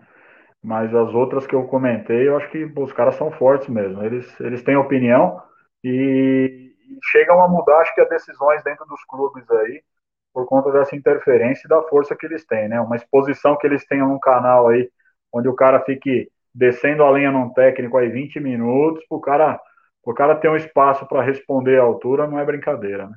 Mas as outras que eu comentei, eu acho que os caras são fortes mesmo. Eles, eles têm opinião e, chegam a mudar, acho que, as decisões dentro dos clubes aí, por conta dessa interferência e da força que eles têm, né? Uma exposição que eles tenham num canal aí, onde o cara fique descendo a lenha num técnico aí 20 minutos, o cara, o cara ter um espaço para responder à altura, não é brincadeira, né?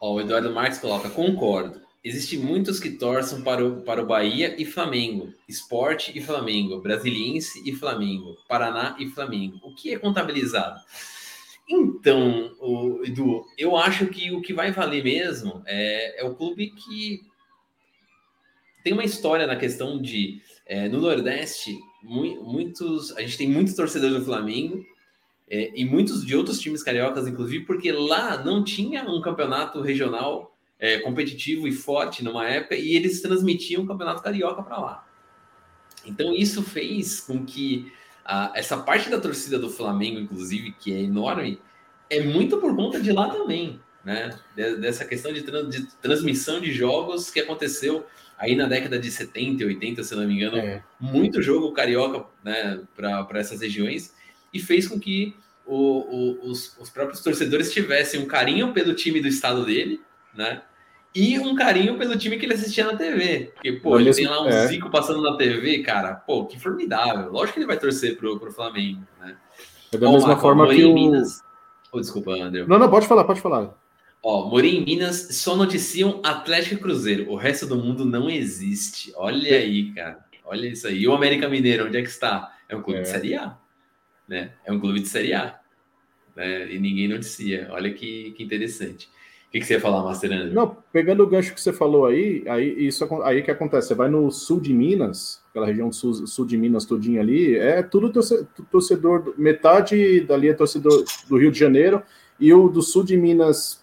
Ó, o Eduardo Marques coloca, concordo. Existem muitos que torçam para o, para o Bahia e Flamengo, Esporte e Flamengo, Brasiliense e Flamengo, Paraná e Flamengo. O que é contabilizado? Então, o, Edu, eu acho que o que vai valer mesmo é, é o clube que tem uma história na questão de é, no Nordeste, muitos a gente tem muitos torcedores do Flamengo é, e muitos de outros times cariocas, inclusive, porque lá não tinha um campeonato regional é, competitivo e forte numa época e eles transmitiam o campeonato carioca para lá. Então isso fez com que a, essa parte da torcida do Flamengo, inclusive, que é enorme, é muito por conta de lá também, né? Dessa questão de, de transmissão de jogos que aconteceu aí na década de 70 e 80, se não me engano, é. muito jogo carioca né, para essas regiões e fez com que o, o, os, os, próprios torcedores tivessem um carinho pelo time do estado dele, né? E um carinho pelo time que ele assistia na TV. Porque, pô, ele tem lá um é. Zico passando na TV, cara, pô, que formidável. Lógico que ele vai torcer pro, pro Flamengo, né? É da Ó, mesma forma que o... Minas... Oh, desculpa, André. Não, não, pode falar, pode falar. Ó, Morim em Minas só noticiam Atlético e Cruzeiro. O resto do mundo não existe. Olha aí, cara. Olha isso aí. E o América Mineiro, onde é que está? É um clube é. de Série A né? É um clube de Série A. Né? E ninguém noticia. Olha que, que interessante. O que, que você ia falar, Master Andrew? Não, pegando o gancho que você falou aí, aí isso aí que acontece. Você vai no sul de Minas, aquela região sul, sul de Minas todinha ali, é tudo torcedor, metade dali é torcedor do Rio de Janeiro, e o do sul de Minas,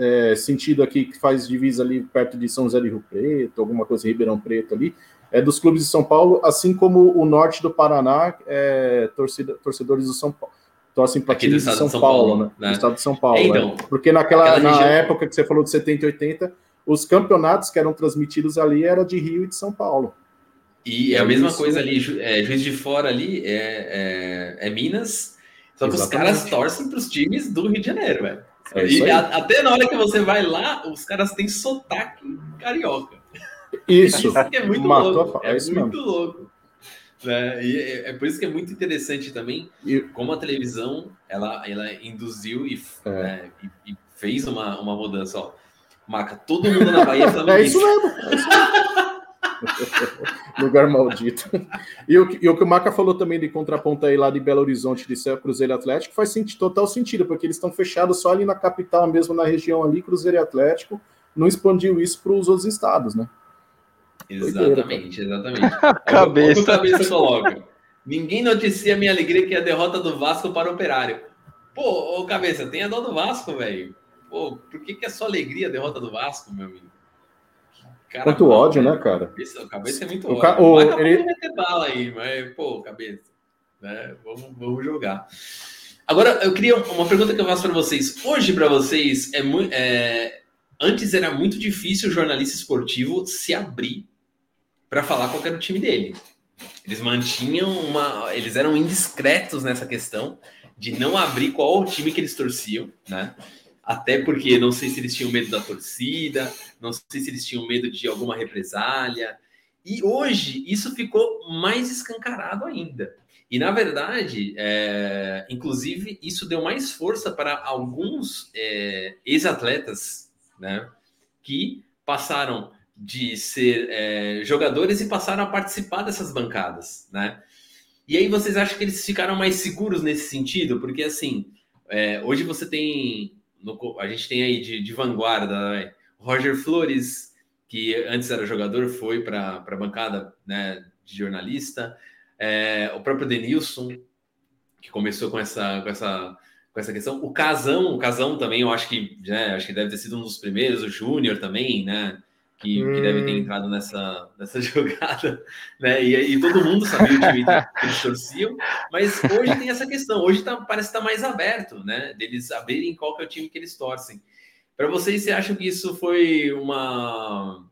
é, sentido aqui, que faz divisa ali perto de São José de Rio Preto, alguma coisa Ribeirão Preto ali, é, dos clubes de São Paulo, assim como o norte do Paraná, é, torcida, torcedores do São Paulo. Torcem para times de São, São Paulo, Paulo, né? né? Do estado de São Paulo. É, então, é. Porque naquela na região... época que você falou de 70 e 80, os campeonatos que eram transmitidos ali era de Rio e de São Paulo. E é a mesma isso... coisa ali, é, Juiz de Fora ali é, é, é Minas, só que Exatamente. os caras torcem para os times do Rio de Janeiro, velho. É e a, até na hora que você vai lá, os caras têm sotaque carioca. Isso. isso é muito louco. É, é muito mesmo. louco. É, e é, é, por isso que é muito interessante também e... como a televisão ela, ela induziu e, é. né, e, e, fez uma, uma mudança. Ó. Maca, todo mundo na Bahia é, (laughs) é isso mesmo. É isso mesmo. (laughs) (laughs) Lugar maldito. E o, e o, que o Maca falou também de contraponto aí lá de Belo Horizonte, de ser Cruzeiro Atlético, faz sentido, total sentido, porque eles estão fechados só ali na capital, mesmo na região ali, Cruzeiro e Atlético, não expandiu isso para os outros estados, né? Exatamente, exatamente. (laughs) cabeça. O cabeça coloca. Ninguém noticia a minha alegria que é a derrota do Vasco para o Operário. Pô, ô cabeça, tem a dó do Vasco, velho. Pô, por que, que é só alegria a derrota do Vasco, meu amigo? Cara, Quanto mano, ódio, né, cara? Cabeça, cabeça é muito o ódio. O, ele... meter bala aí, mas, pô, cabeça. Né? Vamos, vamos jogar. Agora, eu queria uma pergunta que eu faço para vocês. Hoje, para vocês, é, é, antes era muito difícil o jornalista esportivo se abrir para falar qual era o time dele. Eles mantinham uma. Eles eram indiscretos nessa questão de não abrir qual o time que eles torciam, né? Até porque não sei se eles tinham medo da torcida, não sei se eles tinham medo de alguma represália. E hoje isso ficou mais escancarado ainda. E na verdade, é, inclusive, isso deu mais força para alguns é, ex-atletas, né? Que passaram de ser é, jogadores e passaram a participar dessas bancadas, né? E aí vocês acham que eles ficaram mais seguros nesse sentido? Porque assim, é, hoje você tem, no, a gente tem aí de, de vanguarda, né? Roger Flores, que antes era jogador, foi para a bancada né, de jornalista, é, o próprio Denilson, que começou com essa, com essa com essa questão. O Casão, o Casão também, eu acho que, né, acho que deve ter sido um dos primeiros, o Júnior também, né? Que, hum. que deve ter hum. entrado nessa, nessa (laughs) jogada, né? E, e todo mundo sabia o time que eles torciam, mas hoje tem essa questão, hoje tá, parece estar tá mais aberto, né? Deles abrirem qual que é o time que eles torcem. Para vocês, você acha que isso foi uma,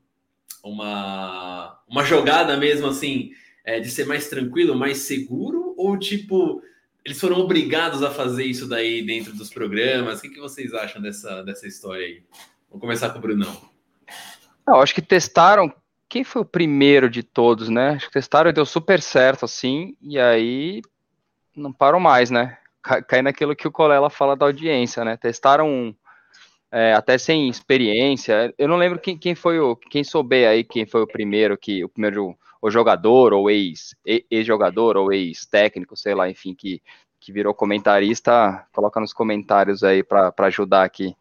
uma, uma jogada mesmo assim, é, de ser mais tranquilo, mais seguro, ou tipo, eles foram obrigados a fazer isso daí dentro dos programas. O que, que vocês acham dessa, dessa história aí? Vou começar com o Brunão. Não, acho que testaram. Quem foi o primeiro de todos, né? Acho que testaram e deu super certo, assim, e aí não param mais, né? Cai naquilo que o Colela fala da audiência, né? Testaram é, até sem experiência. Eu não lembro quem, quem foi o. Quem souber aí quem foi o primeiro que. O primeiro o jogador, ou ex-jogador, ou ex-técnico, sei lá, enfim, que, que virou comentarista, coloca nos comentários aí para ajudar aqui.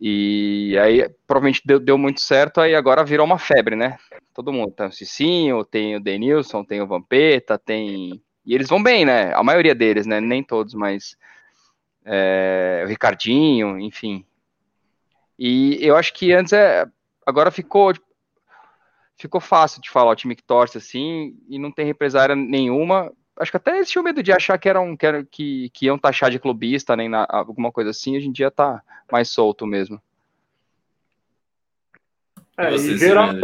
E aí, provavelmente deu, deu, muito certo, aí agora virou uma febre, né? Todo mundo. Tem o Cicinho, tem o Denilson, tem o Vampeta, tem. E eles vão bem, né? A maioria deles, né? Nem todos, mas. É, o Ricardinho, enfim. E eu acho que antes é. Agora ficou. Ficou fácil de falar o time que torce assim e não tem represária nenhuma. Acho que até eles tinham medo de achar que eram que, era, que, que iam taxar de clubista, nem na, alguma coisa assim. Hoje em dia tá mais solto mesmo. É, e gerar...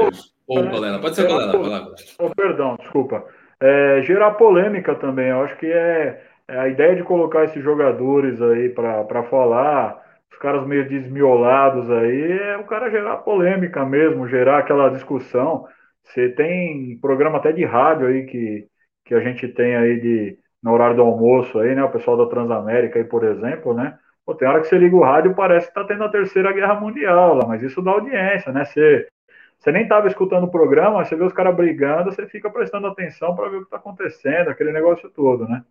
Ou Colela, pode ser Colela. Oh, perdão, desculpa. É, gerar polêmica também, eu acho que é, é a ideia de colocar esses jogadores aí para falar os caras meio desmiolados aí, é o cara gerar polêmica mesmo, gerar aquela discussão. Você tem programa até de rádio aí que, que a gente tem aí de, no horário do almoço aí, né? O pessoal da Transamérica aí, por exemplo, né? Pô, tem hora que você liga o rádio e parece que tá tendo a terceira guerra mundial lá, mas isso dá audiência, né? Você, você nem tava escutando o programa, você vê os caras brigando, você fica prestando atenção para ver o que tá acontecendo, aquele negócio todo, né?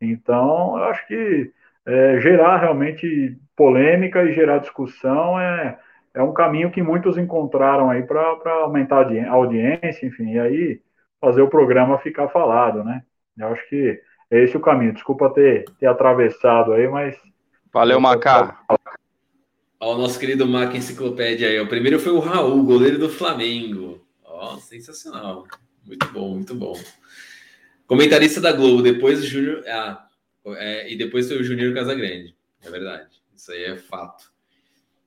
Então, eu acho que é, gerar realmente polêmica e gerar discussão é, é um caminho que muitos encontraram aí para aumentar a audiência, enfim, e aí fazer o programa ficar falado, né? Eu acho que é esse o caminho. Desculpa ter, ter atravessado aí, mas. Valeu, Macá. Ó, o nosso querido Maca Enciclopédia aí. O primeiro foi o Raul, goleiro do Flamengo. Ó, sensacional. Muito bom, muito bom. Comentarista da Globo, depois o Júnior. Ah, é, e depois foi o Júnior Casagrande. É verdade. Isso aí é fato.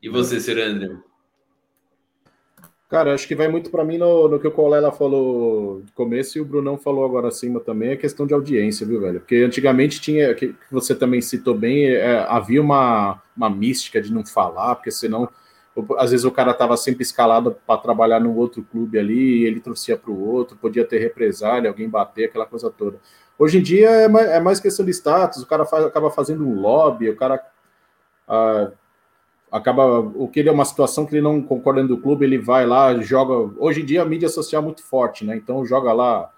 E você, Sr. André? Cara, acho que vai muito para mim no, no, que o Colela falou no começo e o Brunão falou agora acima também, é questão de audiência, viu, velho? Porque antigamente tinha, que você também citou bem, é, havia uma, uma mística de não falar, porque senão, às vezes o cara estava sempre escalado para trabalhar num outro clube ali, e ele torcia para o outro, podia ter represália, alguém bater, aquela coisa toda. Hoje em dia é mais, é mais questão de status, o cara faz, acaba fazendo um lobby, o cara ah, acaba. O que ele é uma situação que ele não concorda do clube, ele vai lá, joga. Hoje em dia a mídia social é muito forte, né? Então joga lá.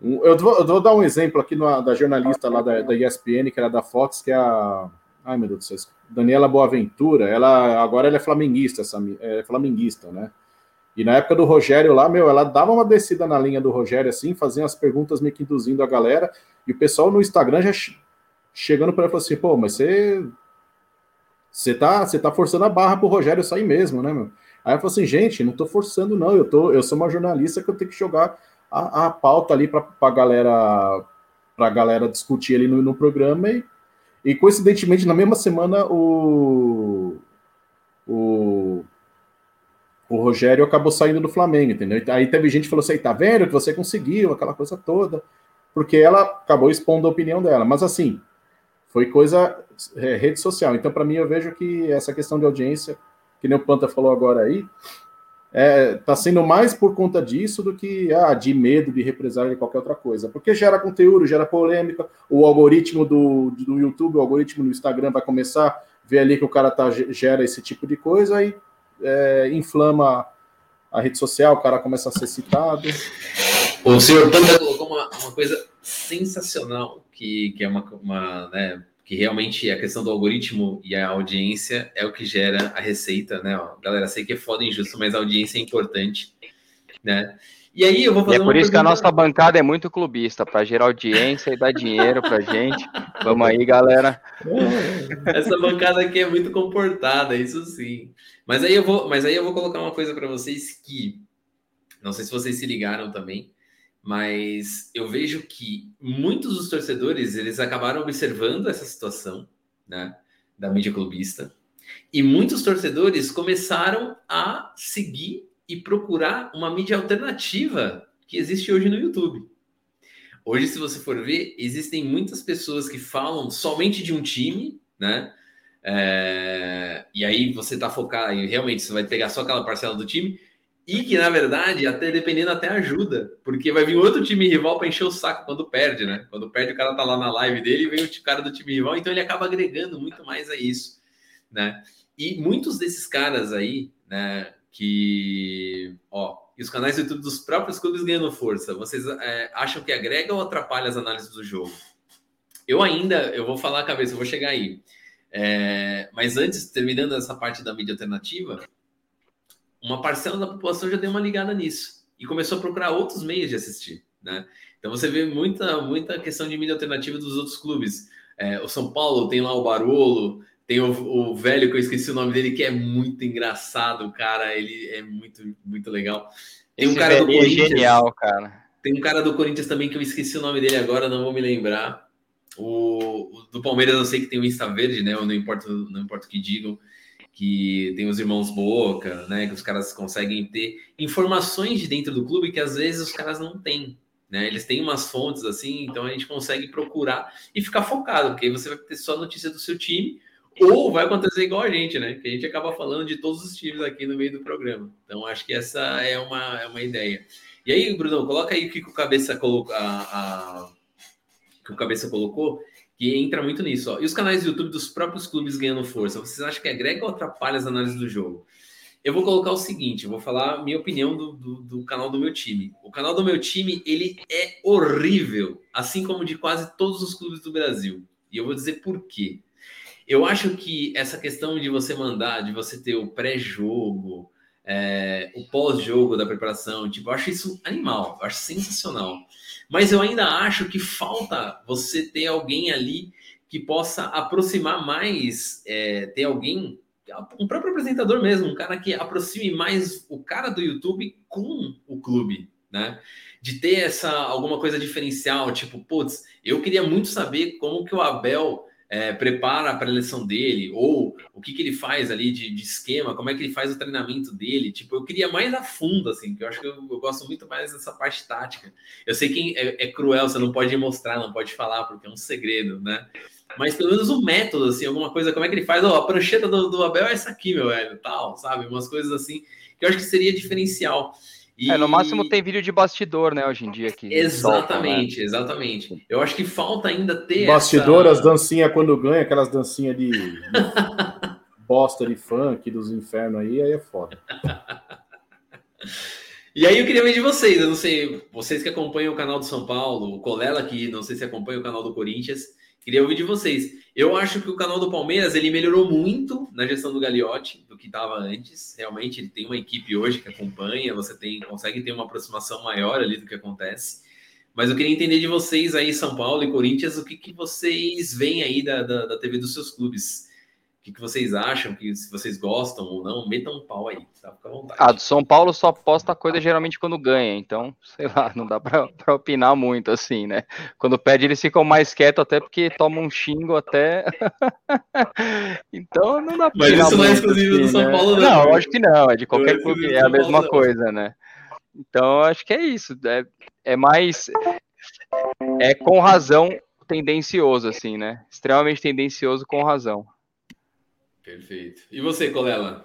Eu vou, eu vou dar um exemplo aqui no, da jornalista lá da, da ESPN, que era da Fox, que é a. Ai, meu Deus do céu. Daniela Boaventura, ela agora ela é flamenguista, essa, é flamenguista, né? E na época do Rogério lá, meu, ela dava uma descida na linha do Rogério, assim, fazia as perguntas meio que induzindo a galera, e o pessoal no Instagram já chegando para ela falou assim, pô, mas você. Você tá, você tá forçando a barra pro Rogério sair mesmo, né, meu? Aí ela falou assim, gente, não tô forçando, não. Eu, tô, eu sou uma jornalista que eu tenho que jogar a, a pauta ali para a galera pra galera discutir ali no, no programa e, e coincidentemente na mesma semana o, o o Rogério acabou saindo do Flamengo, entendeu? Aí teve gente que falou assim, tá vendo que você conseguiu, aquela coisa toda, porque ela acabou expondo a opinião dela. Mas assim, foi coisa é, rede social. Então, para mim, eu vejo que essa questão de audiência, que nem o Panta falou agora aí, é, tá sendo mais por conta disso do que ah, de medo de represália de qualquer outra coisa. Porque gera conteúdo, gera polêmica, o algoritmo do, do YouTube, o algoritmo do Instagram vai começar a ver ali que o cara tá, gera esse tipo de coisa e é, inflama a rede social, o cara começa a ser citado. O senhor Panda colocou uma, uma coisa sensacional, que, que é uma, uma né, que realmente a questão do algoritmo e a audiência é o que gera a receita, né? Ó, galera, sei que é foda injusto, mas a audiência é importante, né? E aí eu vou fazer e é por isso pergunta... que a nossa bancada é muito clubista, para gerar audiência e dar dinheiro pra gente. Vamos aí, galera. Essa bancada aqui é muito comportada, isso sim. Mas aí eu vou, mas aí eu vou colocar uma coisa para vocês que não sei se vocês se ligaram também, mas eu vejo que muitos dos torcedores eles acabaram observando essa situação, né, da mídia clubista, e muitos torcedores começaram a seguir e procurar uma mídia alternativa que existe hoje no YouTube. Hoje, se você for ver, existem muitas pessoas que falam somente de um time, né? É, e aí você tá focado, realmente você vai pegar só aquela parcela do time, e que na verdade, até dependendo, até ajuda, porque vai vir outro time rival para encher o saco quando perde, né? Quando perde, o cara tá lá na live dele e vem o cara do time rival, então ele acaba agregando muito mais a isso, né? E muitos desses caras aí, né, que, ó, e os canais do YouTube dos próprios clubes ganhando força, vocês é, acham que agrega ou atrapalha as análises do jogo? Eu ainda, eu vou falar a cabeça, eu vou chegar aí. É, mas antes, terminando essa parte da mídia alternativa, uma parcela da população já deu uma ligada nisso e começou a procurar outros meios de assistir, né? Então você vê muita, muita questão de mídia alternativa dos outros clubes. É, o São Paulo tem lá o Barolo, tem o, o, velho que eu esqueci o nome dele, que é muito engraçado, cara. Ele é muito, muito legal. Tem um cara do é Corinthians. É genial, cara. Tem um cara do Corinthians também que eu esqueci o nome dele agora, não vou me lembrar. O, o do Palmeiras eu sei que tem o Insta Verde, né? Não importa, não importa o que digam que tem os irmãos Boca, né? Que os caras conseguem ter informações de dentro do clube que às vezes os caras não têm. Né? Eles têm umas fontes assim, então a gente consegue procurar e ficar focado, porque aí você vai ter só notícia do seu time, ou vai acontecer igual a gente, né? Que a gente acaba falando de todos os times aqui no meio do programa. Então acho que essa é uma, é uma ideia. E aí, Bruno, coloca aí o que o cabeça colocou. A, a, que o cabeça colocou que entra muito nisso. Ó. E os canais do YouTube dos próprios clubes ganhando força, vocês acham que agrega ou atrapalha as análises do jogo? Eu vou colocar o seguinte, vou falar a minha opinião do, do, do, canal do meu time. O canal do meu time, ele é horrível, assim como de quase todos os clubes do Brasil. E eu vou dizer por quê. Eu acho que essa questão de você mandar, de você ter o pré-jogo, é, o pós-jogo da preparação, tipo, eu acho isso animal, eu acho sensacional. Mas eu ainda acho que falta você ter alguém ali que possa aproximar mais, é, ter alguém, um próprio apresentador mesmo, um cara que aproxime mais o cara do YouTube com o clube, né? De ter essa alguma coisa diferencial, tipo, putz, eu queria muito saber como que o Abel é, prepara para a eleição dele, ou o que, que ele faz ali de, de, esquema, como é que ele faz o treinamento dele. Tipo, eu queria mais a fundo, assim, que eu acho que eu, eu gosto muito mais dessa parte tática. Eu sei que é, é, cruel, você não pode mostrar, não pode falar, porque é um segredo, né? Mas pelo menos o método, assim, alguma coisa, como é que ele faz? Oh, a prancheta do, do Abel é essa aqui, meu velho, tal, sabe? Umas coisas assim, que eu acho que seria diferencial. E... É, no máximo tem vídeo de bastidor, né, hoje em dia aqui. Exatamente, solta, né? exatamente. Eu acho que falta ainda ter. Bastidor, essa... as dancinhas quando ganha, aquelas dancinhas de, (laughs) bosta de funk dos infernos aí, aí é foda. (laughs) E aí eu queria ver de vocês, eu não sei, vocês que acompanham o canal do São Paulo, o Colela que não sei se acompanha o canal do Corinthians, Queria ouvir de vocês. Eu acho que o canal do Palmeiras ele melhorou muito na gestão do Gagliotti do que estava antes. Realmente ele tem uma equipe hoje que acompanha, você tem consegue ter uma aproximação maior ali do que acontece. Mas eu queria entender de vocês aí, São Paulo e Corinthians, o que, que vocês veem aí da, da, da TV dos seus clubes. O que, que vocês acham, que se vocês gostam ou não, metam um pau aí, tá? Fica à vontade. Ah, do São Paulo só posta coisa geralmente quando ganha, então, (laughs) sei lá, não dá pra, pra opinar muito assim, né? Quando perde, eles ficam mais quietos, até porque tomam um xingo até. (laughs) então não dá pra Mas isso não é exclusivo assim, do São né? Paulo, não. Não, acho que não, é de qualquer é clube, é a mesma coisa, né? Então, acho que é isso. É, é mais. É com razão tendencioso, assim, né? Extremamente tendencioso com razão. Perfeito. E você, Colela?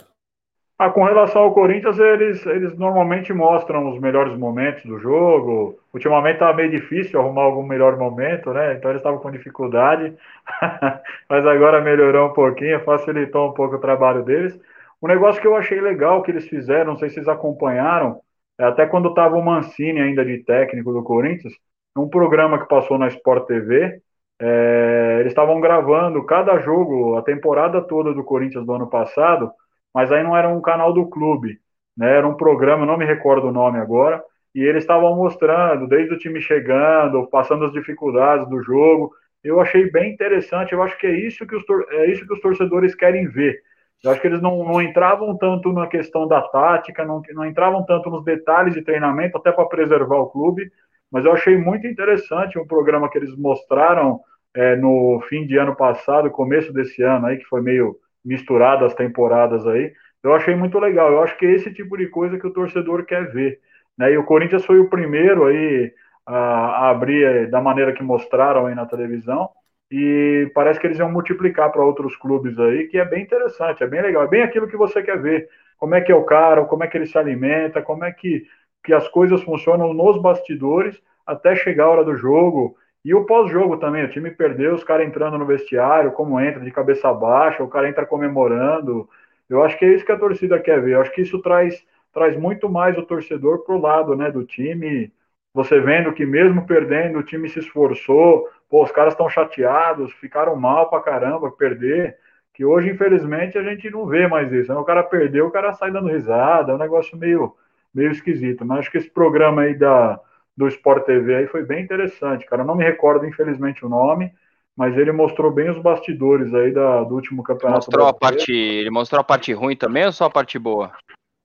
Ah, com relação ao Corinthians, eles, eles normalmente mostram os melhores momentos do jogo. Ultimamente estava meio difícil arrumar algum melhor momento, né? Então eles estavam com dificuldade, (laughs) mas agora melhorou um pouquinho, facilitou um pouco o trabalho deles. Um negócio que eu achei legal que eles fizeram, não sei se vocês acompanharam, é até quando estava o Mancini ainda de técnico do Corinthians, um programa que passou na Sport TV, é, eles estavam gravando cada jogo, a temporada toda do Corinthians do ano passado, mas aí não era um canal do clube, né? Era um programa, não me recordo o nome agora, e eles estavam mostrando desde o time chegando, passando as dificuldades do jogo. Eu achei bem interessante. Eu acho que é isso que os, é isso que os torcedores querem ver. Eu acho que eles não, não entravam tanto na questão da tática, não, não entravam tanto nos detalhes de treinamento, até para preservar o clube, mas eu achei muito interessante um programa que eles mostraram é, no fim de ano passado, começo desse ano aí, que foi meio misturado as temporadas aí. Eu achei muito legal. Eu acho que é esse tipo de coisa que o torcedor quer ver. Né? E o Corinthians foi o primeiro aí a, a abrir da maneira que mostraram aí na televisão. E parece que eles iam multiplicar para outros clubes aí, que é bem interessante, é bem legal, é bem aquilo que você quer ver. Como é que é o cara, como é que ele se alimenta, como é que, que as coisas funcionam nos bastidores até chegar a hora do jogo. E o pós-jogo também, o time perdeu, os caras entrando no vestiário, como entra de cabeça baixa, o cara entra comemorando. Eu acho que é isso que a torcida quer ver. Eu acho que isso traz, traz muito mais o torcedor pro lado né, do time. Você vendo que mesmo perdendo, o time se esforçou, pô, os caras estão chateados, ficaram mal pra caramba, perder. Que hoje, infelizmente, a gente não vê mais isso. O cara perdeu, o cara sai dando risada, é um negócio meio, meio esquisito. Mas acho que esse programa aí da, do Sport TV aí foi bem interessante, cara. Eu não me recordo, infelizmente, o nome, mas ele mostrou bem os bastidores aí da, do último campeonato. Mostrou a parte, ele mostrou a parte ruim também ou só a parte boa?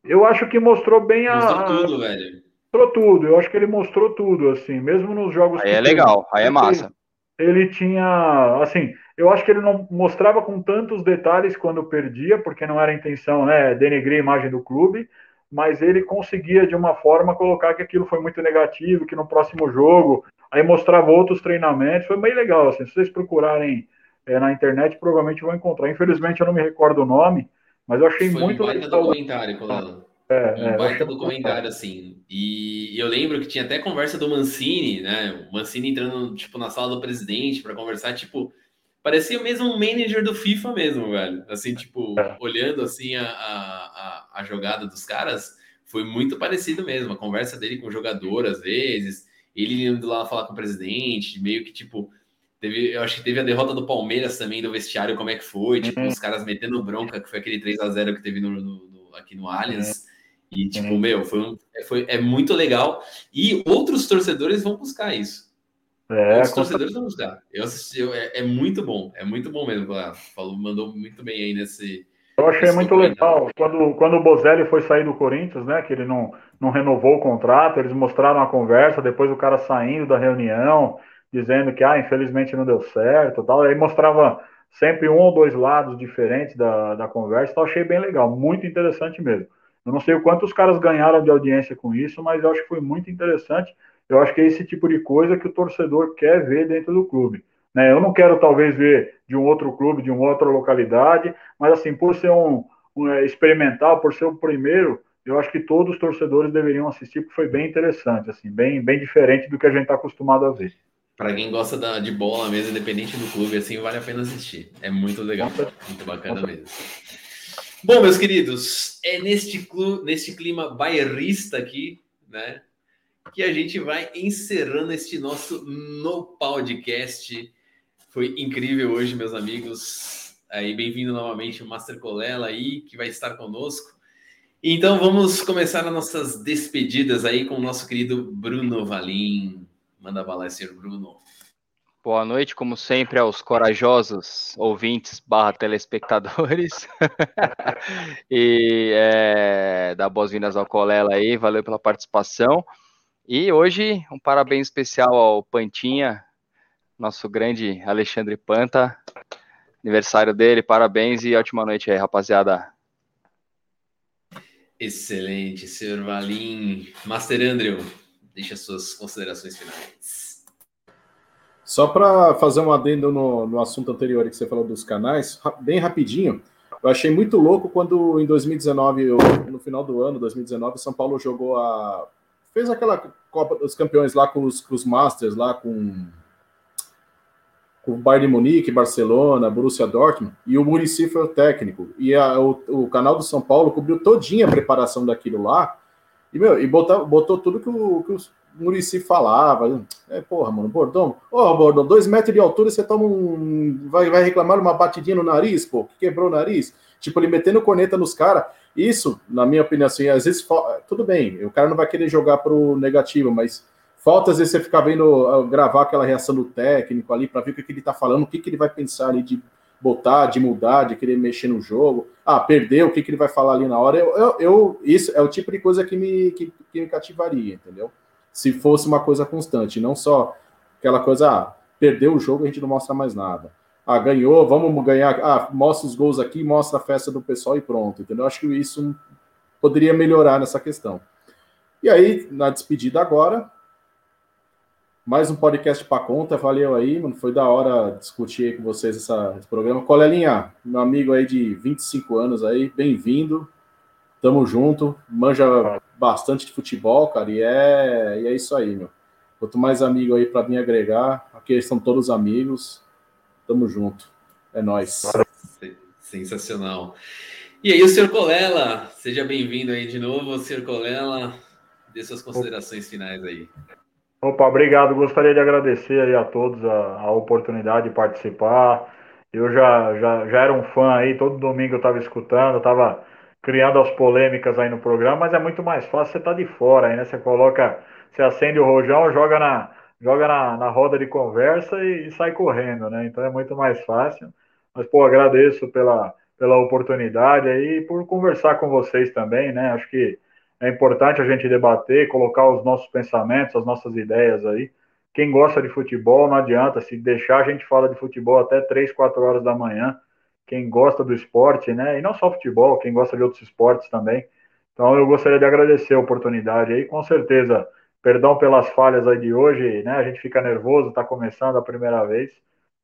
Eu acho que mostrou bem a. Mostrou tudo, velho. Mostrou tudo. Eu acho que ele mostrou tudo, assim, mesmo nos jogos. Aí é legal, aí é massa. Ele, ele tinha, assim, eu acho que ele não mostrava com tantos detalhes quando perdia, porque não era a intenção, né, denegrir a imagem do clube mas ele conseguia de uma forma colocar que aquilo foi muito negativo, que no próximo jogo, aí mostrava outros treinamentos, foi bem legal, assim, se vocês procurarem é, na internet, provavelmente vão encontrar. Infelizmente eu não me recordo o nome, mas eu achei foi muito um baita legal. documentário, Colano. É, um é, baita documentário, assim. E eu lembro que tinha até conversa do Mancini, né? O Mancini entrando, tipo, na sala do presidente para conversar, tipo, parecia mesmo um manager do FIFA mesmo, velho. Assim, tipo, é. olhando assim a, a, a, jogada dos caras, foi muito parecido mesmo. A conversa dele com o jogador, às vezes, ele indo lá falar com o presidente, meio que tipo. Teve, eu acho que teve a derrota do Palmeiras também, do vestiário, como é que foi, tipo, uhum. os caras metendo bronca, que foi aquele 3 a 0 que teve no, no, no aqui no Allianz. Uhum. E, tipo, uhum. meu, foi, um, foi é muito legal. E outros torcedores vão buscar isso. É, Os torcedores vão buscar. Eu assisti, é, é, muito bom, é muito bom mesmo. Falou, mandou muito bem aí nesse. Eu achei muito legal quando, quando o Bozelli foi sair do Corinthians, né? Que ele não, não renovou o contrato, eles mostraram a conversa, depois o cara saindo da reunião, dizendo que ah, infelizmente não deu certo tal. Aí mostrava sempre um ou dois lados diferentes da, da conversa, então achei bem legal, muito interessante mesmo. Eu não sei o quanto os caras ganharam de audiência com isso, mas eu acho que foi muito interessante eu acho que é esse tipo de coisa que o torcedor quer ver dentro do clube. Né? Eu não quero talvez ver de um outro clube, de uma outra localidade, mas assim, por ser um, um é, experimental, por ser o primeiro, eu acho que todos os torcedores deveriam assistir, porque foi bem interessante, assim, bem, bem diferente do que a gente está acostumado a ver. Para quem gosta da, de bola mesmo, independente do clube, assim, vale a pena assistir. É muito legal, muito bacana mesmo. Bom, meus queridos, é neste, clube, neste clima bairrista aqui, né? Que a gente vai encerrando este nosso no podcast. Foi incrível hoje, meus amigos. Aí, bem-vindo novamente o Master Colela aí, que vai estar conosco. Então, vamos começar as nossas despedidas aí com o nosso querido Bruno Valim. Manda bala, senhor Bruno. Boa noite, como sempre, aos corajosos ouvintes barra telespectadores. (laughs) e é, dá boas-vindas ao Colela aí, valeu pela participação. E hoje, um parabéns especial ao Pantinha, nosso grande Alexandre Panta. Aniversário dele, parabéns e ótima noite aí, rapaziada. Excelente, senhor Valim. Master Andrew, deixa suas considerações finais. Só para fazer um adendo no, no assunto anterior que você falou dos canais, bem rapidinho. Eu achei muito louco quando em 2019, no final do ano, 2019, São Paulo jogou a fez aquela Copa dos Campeões lá com os, com os Masters, lá com, com o Bayern de Munique, Barcelona, Borussia Dortmund, e o Murici foi o técnico. E a, o, o canal do São Paulo cobriu todinha a preparação daquilo lá, e, meu, e botou, botou tudo que o, que o Murici falava. É, porra, mano, Bordão, ô, oh, Bordão, dois metros de altura, você toma um. Vai, vai reclamar uma batidinha no nariz, pô, que quebrou o nariz. Tipo, ele metendo corneta nos caras. Isso, na minha opinião, assim, às vezes, tudo bem, o cara não vai querer jogar pro negativo, mas falta às vezes você ficar vendo, gravar aquela reação do técnico ali para ver o que, ele tá falando, o que, que ele vai pensar ali de botar, de mudar, de querer mexer no jogo. Ah, perdeu, o que, que ele vai falar ali na hora? Eu, eu, eu isso é o tipo de coisa que me, que, que, me cativaria, entendeu? Se fosse uma coisa constante, não só aquela coisa, ah, perdeu o jogo, a gente não mostra mais nada. Ah, ganhou, vamos ganhar. Ah, mostra os gols aqui, mostra a festa do pessoal e pronto, entendeu? Acho que isso poderia melhorar nessa questão. E aí, na despedida agora, Mais um podcast para conta, valeu aí, mano. Foi da hora discutir com vocês essa, esse programa. Colelinha, meu amigo aí de 25 anos aí, bem-vindo. Tamo junto, manja bastante de futebol, cara, e é, e é isso aí, meu. Quanto mais amigo aí para me agregar, aqui são todos amigos. Tamo junto. É nós. Sensacional. E aí, o senhor Colela, seja bem-vindo aí de novo, senhor Colela. Dê suas considerações finais aí. Opa, obrigado. Gostaria de agradecer aí a todos a, a oportunidade de participar. Eu já, já, já era um fã aí, todo domingo eu estava escutando, estava criando as polêmicas aí no programa, mas é muito mais fácil você estar tá de fora aí, né? Você coloca, você acende o rojão, joga na, joga na, na roda de conversa e, e sai correndo, né? Então é muito mais fácil. Mas, pô, agradeço pela, pela oportunidade aí e por conversar com vocês também, né? Acho que é importante a gente debater, colocar os nossos pensamentos, as nossas ideias aí. Quem gosta de futebol, não adianta, se deixar a gente fala de futebol até 3, 4 horas da manhã. Quem gosta do esporte, né? E não só futebol, quem gosta de outros esportes também. Então eu gostaria de agradecer a oportunidade aí, com certeza. Perdão pelas falhas aí de hoje, né? A gente fica nervoso, está começando a primeira vez.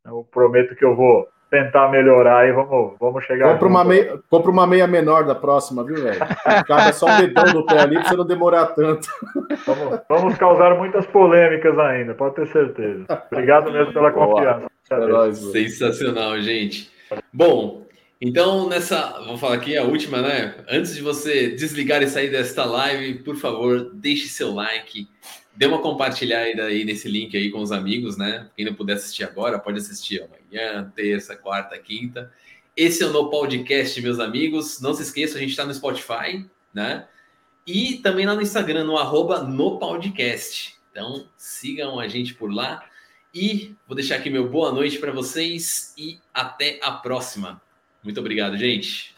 Eu prometo que eu vou tentar melhorar e vamos, vamos chegar. Compra uma, meia, compra uma meia menor da próxima, viu, velho? Cabe só o dedão do pé ali pra você não demorar tanto. Vamos, vamos causar muitas polêmicas ainda, pode ter certeza. Obrigado mesmo pela confiança. É Sensacional, gente. Bom, então nessa, vou falar aqui a última, né? Antes de você desligar e sair desta live, por favor, deixe seu like dê uma compartilhada aí nesse link aí com os amigos, né? Quem não puder assistir agora, pode assistir amanhã, terça, quarta, quinta. Esse é o No Podcast, meus amigos. Não se esqueça, a gente está no Spotify, né? E também lá no Instagram, no arroba no podcast. Então, sigam a gente por lá. E vou deixar aqui meu boa noite para vocês e até a próxima. Muito obrigado, gente.